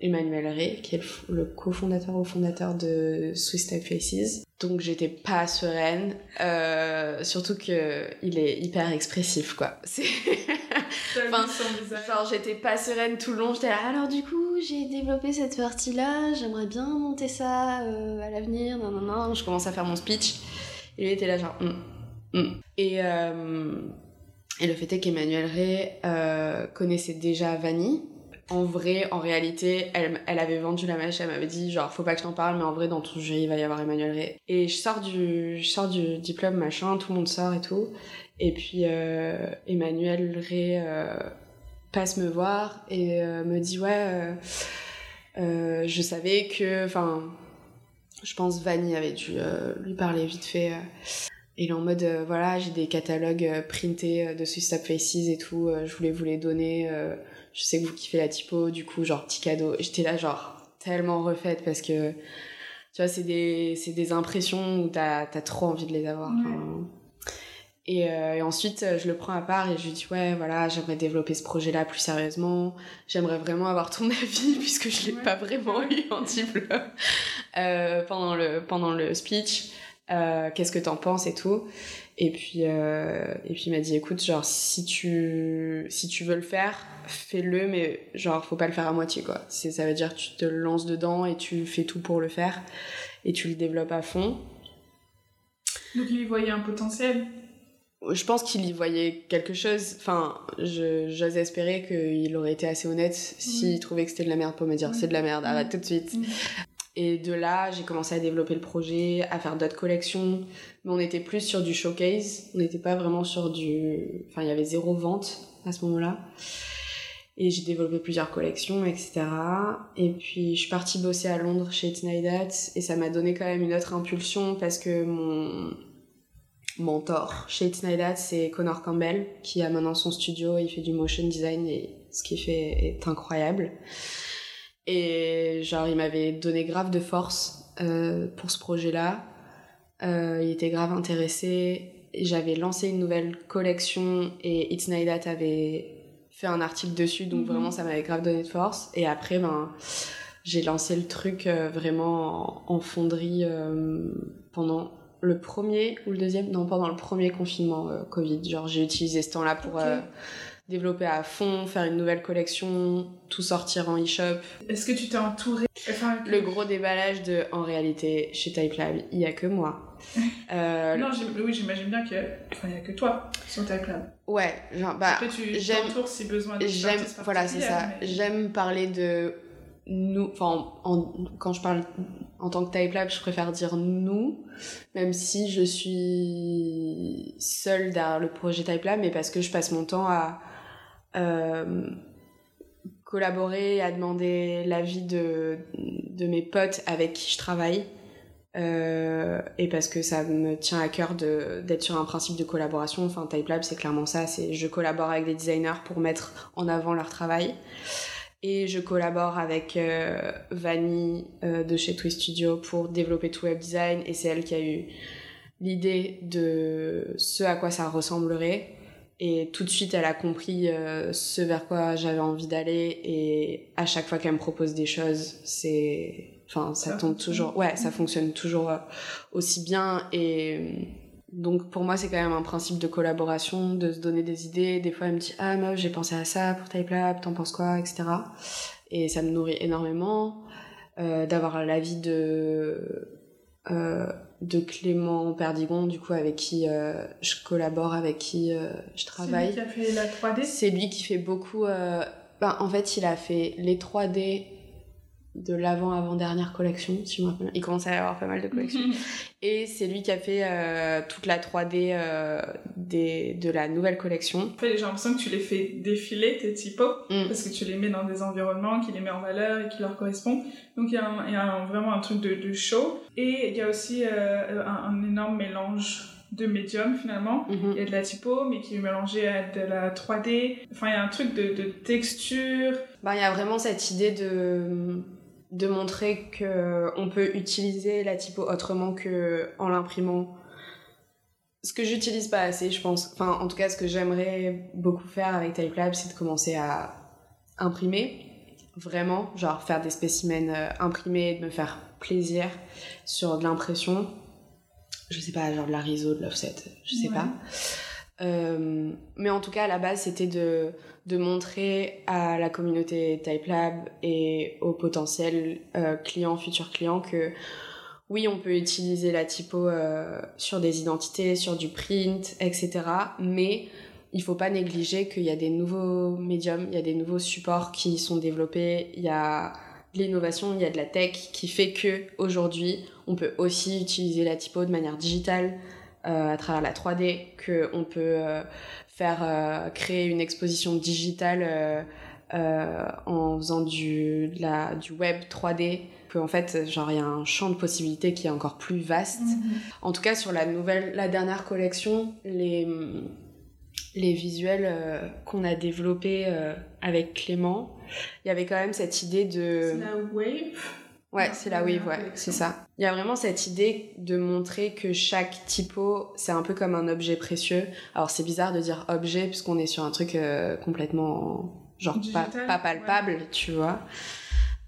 Speaker 2: Emmanuel Ray, qui est le, cofondateur ou fondateur de Swiss Type Faces. Donc j'étais pas sereine, surtout que il est hyper expressif quoi. C'est enfin, genre j'étais pas sereine tout le long. J'étais là alors du coup j'ai développé cette partie-là, j'aimerais bien monter ça euh, à l'avenir, non, non, non. Je commence à faire mon speech. Lui était là, genre, hum, hum. Et, euh, et le fait est qu'Emmanuel Ray euh, connaissait déjà Vanny. En vrai, en réalité, elle, elle avait vendu la mèche, elle m'avait dit, genre, faut pas que je t'en parle, mais en vrai, dans ton jeu, il va y avoir Emmanuel Ray. Et je sors du, je sors du diplôme, machin, tout le monde sort et tout. Et puis, Emmanuel Ray passe me voir et euh, me dit ouais euh, euh, je savais que enfin je pense Vanny avait dû lui parler vite fait il est en mode voilà j'ai des catalogues printés de Swiss Faces et tout je voulais vous les donner je sais que vous kiffez la typo du coup genre petit cadeau j'étais là genre tellement refaite parce que tu vois c'est des des impressions où t'as as trop envie de les avoir euh, et, ensuite, euh, je le prends à part et je lui dis ouais, voilà, j'aimerais développer ce projet-là plus sérieusement. J'aimerais vraiment avoir ton avis puisque je l'ai pas vraiment eu en diplôme euh, pendant le pendant le speech. Euh, Qu'est-ce que t'en penses et tout. Et puis euh, et puis il m'a dit écoute, genre si tu si tu veux le faire, fais-le, mais genre faut pas le faire à moitié quoi. C'est ça veut dire que tu te lances dedans et tu fais tout pour le faire et tu le développes à fond.
Speaker 1: Donc il y voyait un potentiel
Speaker 2: je pense qu'il y voyait quelque chose. Enfin, j'ose espérer qu'il aurait été assez honnête s'il trouvait que c'était de la merde pour me dire c'est de la merde, arrête tout de suite. Et de là, j'ai commencé à développer le projet, à faire d'autres collections. Mais on était plus sur du showcase. On n'était pas vraiment sur du. Enfin, il y avait zéro vente à ce moment-là. Et j'ai développé plusieurs collections, etc. Et puis, je suis partie bosser à Londres chez Tnidat. Et ça m'a donné quand même une autre impulsion parce que mon mentor chez It's c'est Connor Campbell, qui a maintenant son studio, il fait du motion design et ce qu'il fait est incroyable. Et genre, il m'avait donné grave de force euh, pour ce projet-là. Euh, il était grave intéressé. J'avais lancé une nouvelle collection et It's avait fait un article dessus, donc mhm. vraiment ça m'avait grave donné de force. Et après, ben, j'ai lancé le truc euh, vraiment en, fonderie pendant le premier ou le deuxième, non, pendant le premier confinement Covid. Genre, j'ai utilisé ce temps-là pour développer à fond, faire une nouvelle collection, tout sortir en e-shop.
Speaker 1: Est-ce que tu t'es entouré enfin,
Speaker 2: Le gros déballage de, en réalité, chez Type Lab, il y a que moi.
Speaker 1: Euh, non, oui, j'imagine bien qu'il n'y a que toi sur Type Lab.
Speaker 2: Ouais, genre, bah,
Speaker 1: Après, tu t'entoures si besoin
Speaker 2: J'aime, voilà, c'est ça. J'aime parler de nous, enfin, quand je parle en tant que Type Lab, je préfère dire nous, même si je suis seule derrière le projet Type Lab, mais parce que je passe mon temps à collaborer, à demander l'avis de, de mes potes avec qui je travaille. Euh, et parce que ça me tient à cœur d'être sur un principe de collaboration. Enfin, Type Lab, c'est clairement ça. C'est je collabore avec des designers pour mettre en avant leur travail. Et je collabore avec euh, Vanny euh, de chez Twist Studio pour développer tout web design. Et c'est elle qui a eu l'idée de ce à quoi ça ressemblerait. Et tout de suite, elle a compris euh, ce vers quoi j'avais envie d'aller. Et à chaque fois qu'elle me propose des choses, c'est. Enfin, ça, tombe toujours. Ouais, ça fonctionne toujours euh, aussi bien. Et donc, pour moi, c'est quand même un principe de collaboration, de se donner des idées. Des fois, elle me dit Ah, meuf, j'ai pensé à ça pour Type Lab, t'en penses quoi, etc. Et ça me nourrit énormément. Euh, d'avoir l'avis de. Euh, de Clément Perdigon, du coup, avec qui euh, je collabore, avec qui euh, je travaille.
Speaker 1: C'est lui qui a fait la 3D
Speaker 2: C'est lui qui fait beaucoup. Euh, ben, en fait, il a fait les 3D de l'avant-avant-dernière collection, si je me rappelle. Il commence à y avoir pas mal de collections. et c'est lui qui a fait euh, toute la 3D euh, des, de la nouvelle collection.
Speaker 1: En fait, j'ai l'impression que tu les fais défiler, tes typos, mm. parce que tu les mets dans des environnements qui les met en valeur et qui leur correspondent. Donc il y a, un, y a vraiment un truc de, de, show. Et il y a aussi euh, un, un, énorme mélange de médiums finalement. Mm-hmm. Il y a de la typo, mais qui est mélangée à de la 3D. Enfin, il y a un truc de, de texture.
Speaker 2: Ben, il y a vraiment cette idée de de montrer que on peut utiliser la typo autrement que en l'imprimant. Ce que j'utilise pas assez, je pense. Enfin, en tout cas, ce que j'aimerais beaucoup faire avec Typelab, c'est de commencer à imprimer. Vraiment, genre faire des spécimens euh, imprimés, de me faire plaisir sur de l'impression. Je sais pas, genre de la riso, de l'offset, je sais pas. Euh, mais en tout cas, à la base, c'était de de montrer à la communauté Type Lab et aux potentiels euh, clients, futurs clients que oui, on peut utiliser la typo euh, sur des identités, sur du print, etc. Mais il faut pas négliger qu'il y a des nouveaux médiums, il y a des nouveaux supports qui sont développés, il y a de l'innovation, il y a de la tech qui fait que aujourd'hui, on peut aussi utiliser la typo de manière digitale à travers la 3D, que on peut faire euh, créer une exposition digitale euh, euh, en faisant du, la, du web 3D en fait genre il y a un champ de possibilités qui est encore plus vaste mm-hmm. en tout cas sur la nouvelle la dernière collection les les visuels qu'on a développés avec Clément il y avait quand même cette idée de
Speaker 1: la wave?
Speaker 2: Ouais, c'est la wave, ouais, c'est ça. Il y a vraiment cette idée de montrer que chaque typo, c'est un peu comme un objet précieux. Alors c'est bizarre de dire objet puisqu'on est sur un truc euh, complètement genre pas, pas, palpable, tu vois.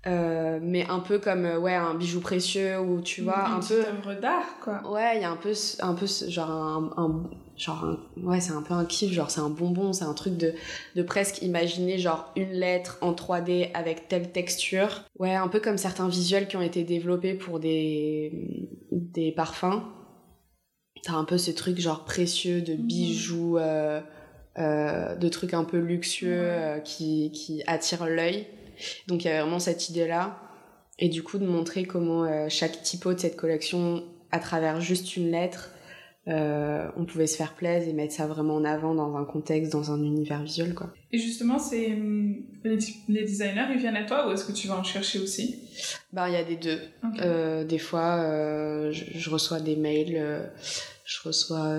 Speaker 2: Euh, mais un peu comme euh, ouais un bijou précieux ou tu vois
Speaker 1: un
Speaker 2: peu
Speaker 1: œuvre d'art quoi
Speaker 2: ouais il y a un peu un peu genre un, un genre ouais c'est un peu un kiff genre c'est un bonbon c'est un truc de de presque imaginer genre une lettre en 3D avec telle texture ouais un peu comme certains visuels qui ont été développés pour des des parfums t'as un peu ce truc genre précieux de mhm. bijoux euh, euh, de trucs un peu luxueux euh, qui qui attirent l'œil donc il y avait vraiment cette idée-là. Et du coup, de montrer comment chaque typo de cette collection, à travers juste une lettre, euh, on pouvait se faire plaisir et mettre ça vraiment en avant dans un contexte, dans un univers visuel. Quoi.
Speaker 1: Et justement, c'est hum, les, designers, ils viennent à toi ou est-ce que tu vas en chercher aussi?
Speaker 2: Bah, Il y a des deux. Euh, des fois, je, je, reçois des mails, je reçois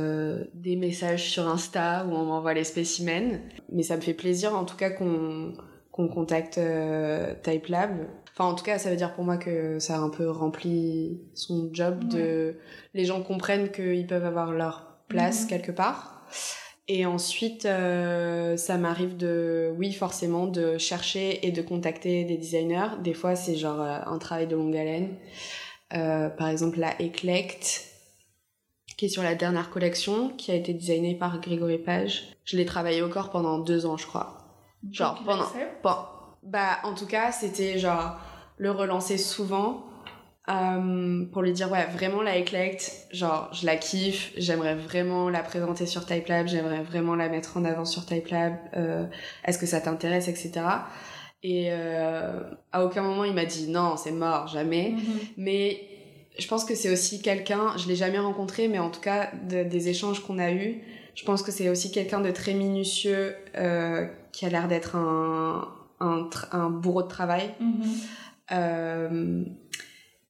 Speaker 2: des messages sur Insta où on m'envoie les spécimens. Mais ça me fait plaisir en tout cas qu'on qu'on contacte euh, Type Lab. Enfin, en tout cas, ça veut dire pour moi que ça a un peu rempli son job de. Les gens comprennent qu'ils peuvent avoir leur place mhm. quelque part. Et ensuite, euh, ça m'arrive de, oui, forcément, de chercher et de contacter des designers. Des fois, c'est genre euh, un travail de longue haleine. par exemple, la Eclect, qui est sur la dernière collection, qui a été designée par Grégory Page. Je l'ai travaillé au corps pendant deux ans, je crois. Genre pendant. Bah, en tout cas, c'était genre le relancer souvent. Euh, pour lui dire ouais vraiment la Eclect genre je la kiffe j'aimerais vraiment la présenter sur Typelab j'aimerais vraiment la mettre en avant sur Typelab euh, est-ce que ça t'intéresse etc et euh, à aucun moment il m'a dit non c'est mort jamais mhm. mais je pense que c'est aussi quelqu'un je l'ai jamais rencontré mais en tout cas des échanges qu'on a eus je pense que c'est aussi quelqu'un de très minutieux euh, qui a l'air d'être un, un, un, bourreau de travail. Mhm. Euh,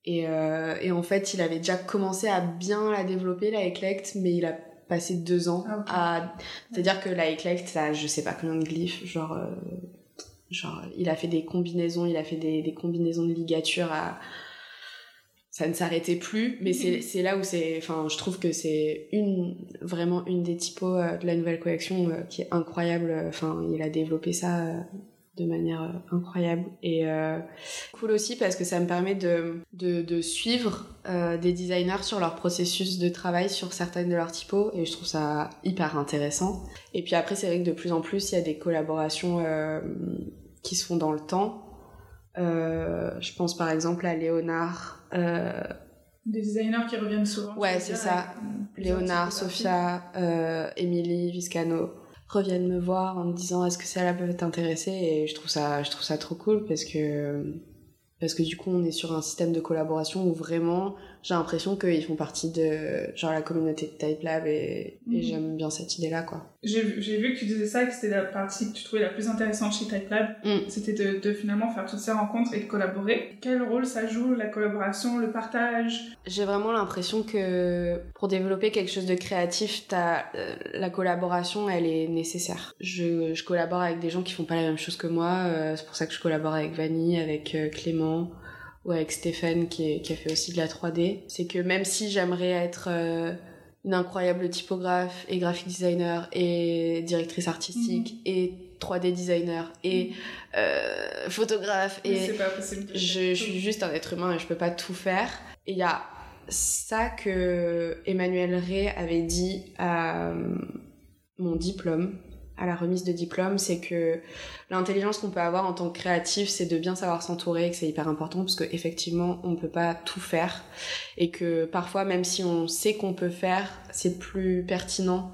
Speaker 2: et, euh, et, en fait, il avait déjà commencé à bien la développer, la Eclect, mais il a passé deux ans ah, à... C'est-à-dire que la Eclect, ça, je sais pas combien de glyphes, genre... Euh, genre, il a fait des combinaisons, il a fait des, des combinaisons de ligatures à ça ne s'arrêtait plus mais c'est c'est là où c'est enfin je trouve que c'est une vraiment une des typos de la nouvelle collection euh, qui est incroyable enfin il a développé ça de manière incroyable et cool aussi parce que ça me permet de de, de suivre des designers sur leur processus de travail sur certaines de leurs typos et je trouve ça hyper intéressant et puis après c'est vrai que de plus en plus il y a des collaborations qui se font dans le temps je pense par exemple à Léonard
Speaker 1: euh, des designers qui reviennent souvent.
Speaker 2: Ouais, c'est ça. Léonard, Sofia, euh, Émilie, Viscano reviennent me voir en me disant est-ce que ça peut t'intéresser? Et je trouve ça je trouve ça trop cool parce que parce que du coup on est sur un système de collaboration où vraiment j'ai l'impression qu'ils font partie de genre la communauté de Type Lab et, mhm. j'aime bien cette idée là quoi.
Speaker 1: J'ai vu que tu disais ça que c'était la partie que tu trouvais la plus intéressante chez Type Lab. Mm. c'était de, de, finalement faire toutes ces rencontres et de collaborer. Quel rôle ça joue la collaboration le partage?
Speaker 2: J'ai vraiment l'impression que pour développer quelque chose de créatif as, euh, la collaboration elle est nécessaire. Je, je, collabore avec des gens qui font pas la même chose que moi euh, c'est pour ça que je collabore avec Vanny avec euh, Clément ou avec Stéphane qui, qui, a fait aussi de la 3D, c'est que même si j'aimerais être euh, une incroyable typographe et graphic designer et directrice artistique mhm. et 3D designer et mhm. euh, photographe et je, suis juste un être humain et je peux pas tout faire. Et il y a ça que Emmanuel Ray avait dit à euh, mon diplôme à la remise de diplôme, c'est que l'intelligence qu'on peut avoir en tant que créatif, c'est de bien savoir s'entourer, que c'est hyper important parce qu'effectivement, on ne peut pas tout faire et que parfois, même si on sait qu'on peut faire, c'est plus pertinent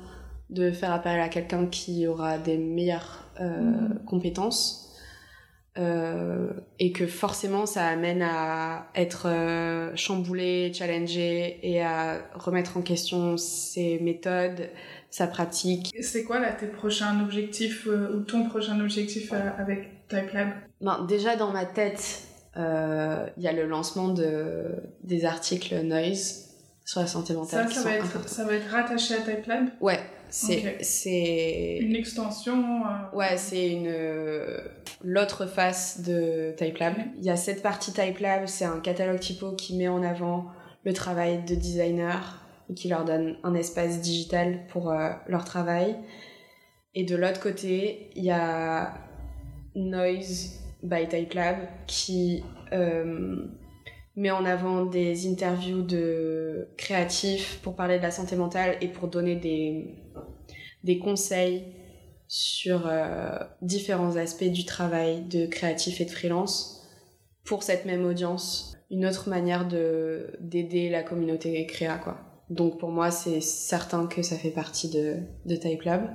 Speaker 2: de faire appel à quelqu'un qui aura des meilleures euh, mm. compétences. Euh, et que forcément ça amène à être euh, chamboulé, challengé et à remettre en question ses méthodes, sa pratique.
Speaker 1: C'est quoi là tes prochains objectifs euh, ou ton prochain objectif euh, avec TypeLab?
Speaker 2: Ben, Déjà dans ma tête, euh, il y a le lancement de, des articles Noise sur la santé mentale.
Speaker 1: Ça, ça, va, être, ça va être rattaché à TypeLab?
Speaker 2: Ouais, c'est c'est
Speaker 1: une extension
Speaker 2: ouais c'est une l'autre face de TypeLab. Il y a cette partie TypeLab c'est un catalogue typo qui met en avant le travail de designer qui leur donne un espace digital pour euh, leur travail. Et de l'autre côté, il y a Noise by Type Lab qui euh, met en avant des interviews de créatifs pour parler de la santé mentale et pour donner des, des conseils sur euh, différents aspects du travail de créatif et de freelance pour cette même audience. Une autre manière de d'aider la communauté créa quoi. Donc pour moi, c'est certain que ça fait partie de, de Type Lab.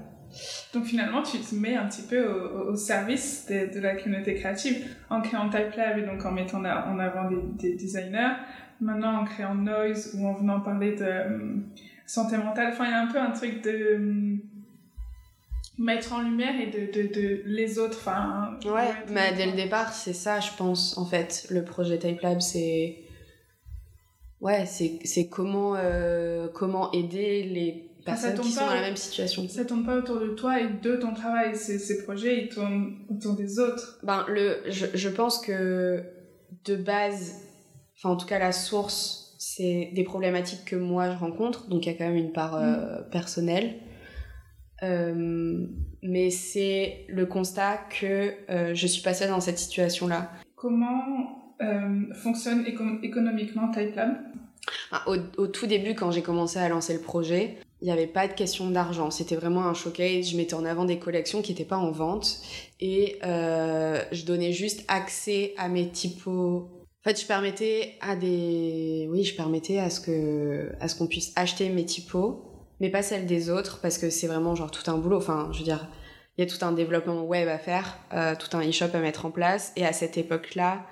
Speaker 1: Donc finalement, tu te mets un petit peu au, service de, de, la communauté créative en créant Type Lab et donc en mettant en avant des, designers. Maintenant, en créant Noise ou en venant parler de euh, santé mentale. Enfin, il y a un peu un truc de euh, mettre en lumière et de, de, de les autres. Enfin,
Speaker 2: ouais, mais dès le départ, c'est ça, je pense. En fait, le projet Type Lab, c'est ouais, c'est comment, euh, comment aider les personnes qui sont dans la même situation.
Speaker 1: Ça tourne pas autour de toi et de ton travail. Ces projets, ils tournent autour des autres.
Speaker 2: Ben, le, je, je pense que de base, enfin, en tout cas, la source, c'est des problématiques que moi je rencontre. Donc, il y a quand même une part euh, mm. personnelle. Euh, mais c'est le constat que je suis pas seule dans cette situation-là.
Speaker 1: Comment euh, fonctionne économiquement TypeLab
Speaker 2: au, tout début, quand j'ai commencé à lancer le projet, il n'y avait pas de question d'argent. C'était vraiment un showcase. Je mettais en avant des collections qui n'étaient pas en vente. Et euh, je donnais juste accès à mes typos. En fait, je permettais à des... Oui, je permettais à ce que à qu'on puisse acheter mes typos, mais pas celles des autres, parce que c'est vraiment genre tout un boulot. Enfin, je veux dire, il y a tout un développement web à faire, euh, tout un e-shop à mettre en place. Et à cette époque-là,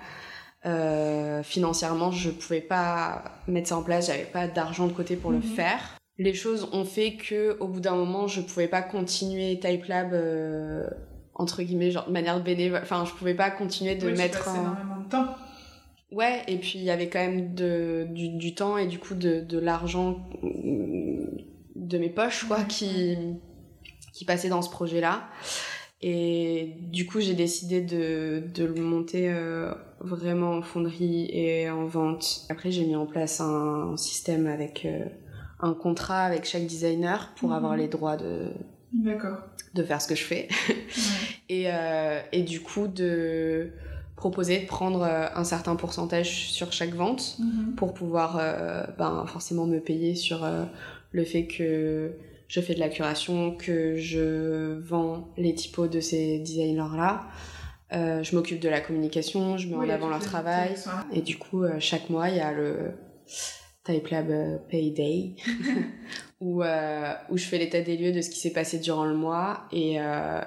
Speaker 2: euh, financièrement, je pouvais pas mettre ça en place, j'avais pas d'argent de côté pour le mhm. faire. Les choses ont fait que, au bout d'un moment, je pouvais pas continuer Type Lab euh, entre guillemets, genre de manière bénévole. Enfin, je pouvais pas continuer de mettre.
Speaker 1: Tu énormément de temps.
Speaker 2: Ouais, et puis il y avait quand même de, du, du temps et du coup de, de l'argent de mes poches, quoi, qui, qui passait dans ce projet-là. Et du coup, j'ai décidé de, de, le monter euh, vraiment en fonderie et en vente. Après, j'ai mis en place un, système avec euh, un contrat avec chaque designer pour mhm. avoir les droits de, de faire ce que je fais. et, euh, et, du coup, de proposer de prendre un certain pourcentage sur chaque vente mhm. pour pouvoir ben, forcément me payer sur le fait que je fais de la curation, que je vends les typos de ces designers-là. Euh, je m'occupe de la communication, je mets en avant leur travail. Et du coup, euh, chaque mois, il y a le Type Lab euh, Payday, où, où je fais l'état des lieux de ce qui s'est passé durant le mois et,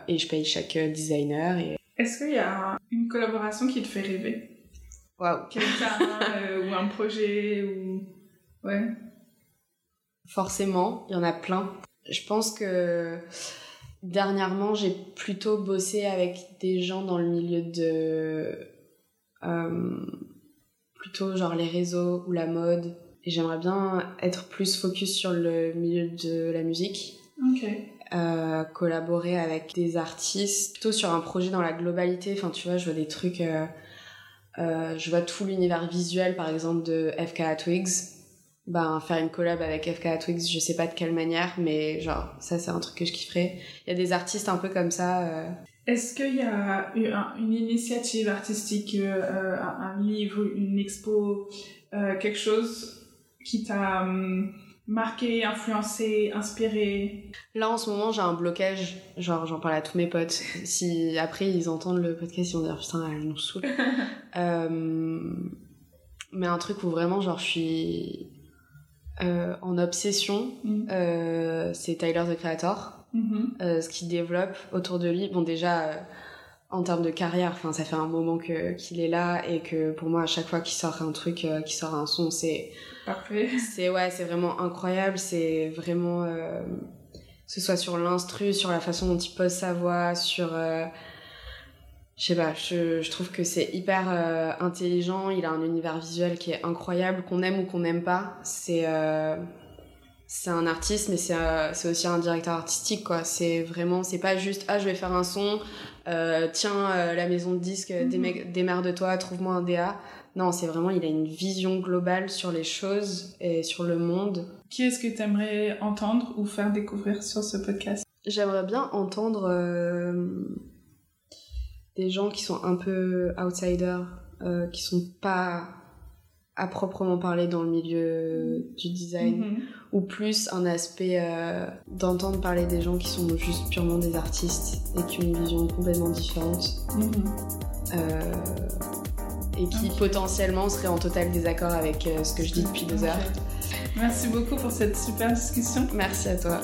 Speaker 2: et je paye chaque designer. Et...
Speaker 1: Est-ce qu'il y a une collaboration qui te fait rêver?
Speaker 2: Waouh
Speaker 1: Quelqu'un ou un projet ou... Ouais.
Speaker 2: Forcément, il y en a plein. Je pense que dernièrement, j'ai plutôt bossé avec des gens dans le milieu de. Euh, plutôt genre les réseaux ou la mode. Et j'aimerais bien être plus focus sur le milieu de la musique.
Speaker 1: Ok.
Speaker 2: Euh, collaborer avec des artistes, plutôt sur un projet dans la globalité. Enfin, tu vois, je vois des trucs. Euh, je vois tout l'univers visuel, par exemple, de FK Twigs ben, faire une collab avec FK Twix, je sais pas de quelle manière, mais genre, ça c'est un truc que je kifferais. Il y a des artistes un peu comme ça. Euh.
Speaker 1: Est-ce qu'il y a eu une initiative artistique, euh, un, livre, une expo, euh, quelque chose qui t'a hum, marqué, influencé, inspiré?
Speaker 2: Là en ce moment j'ai un blocage, genre j'en parle à tous mes potes. Si après ils entendent le podcast ils vont dire putain elle nous saoule. mais un truc où vraiment genre je suis euh, en obsession, mm. euh, c'est Tyler the Creator. Mm-hmm. Euh, ce qu'il développe autour de lui. Bon, déjà, en termes de carrière, enfin, ça fait un moment que qu'il est là et que pour moi, à chaque fois qu'il sort un truc, qu'il sort un son, c'est
Speaker 1: parfait.
Speaker 2: C'est ouais, c'est vraiment incroyable. C'est vraiment que ce soit sur l'instru, sur la façon dont il pose sa voix, sur je sais pas, je, je, trouve que c'est hyper euh, intelligent, il a un univers visuel qui est incroyable, qu'on aime ou qu'on n'aime pas. C'est euh, c'est un artiste, mais c'est euh, c'est aussi un directeur artistique, quoi. C'est vraiment, c'est pas juste, ah, je vais faire un son, tiens, la maison de disques, mm démerde-toi, trouve-moi un DA. Non, c'est vraiment, il a une vision globale sur les choses et sur le monde.
Speaker 1: Qui est-ce que tu aimerais entendre ou faire découvrir sur ce podcast?
Speaker 2: J'aimerais bien entendre des gens qui sont un peu outsiders, euh, qui sont pas à proprement parler dans le milieu du design, mhm. ou plus un aspect euh, d'entendre parler des gens qui sont juste purement des artistes et qui ont une vision complètement différente. Mhm. Euh, et qui potentiellement seraient en total désaccord avec ce que je dis depuis deux heures.
Speaker 1: Merci beaucoup pour cette super discussion.
Speaker 2: Merci à toi.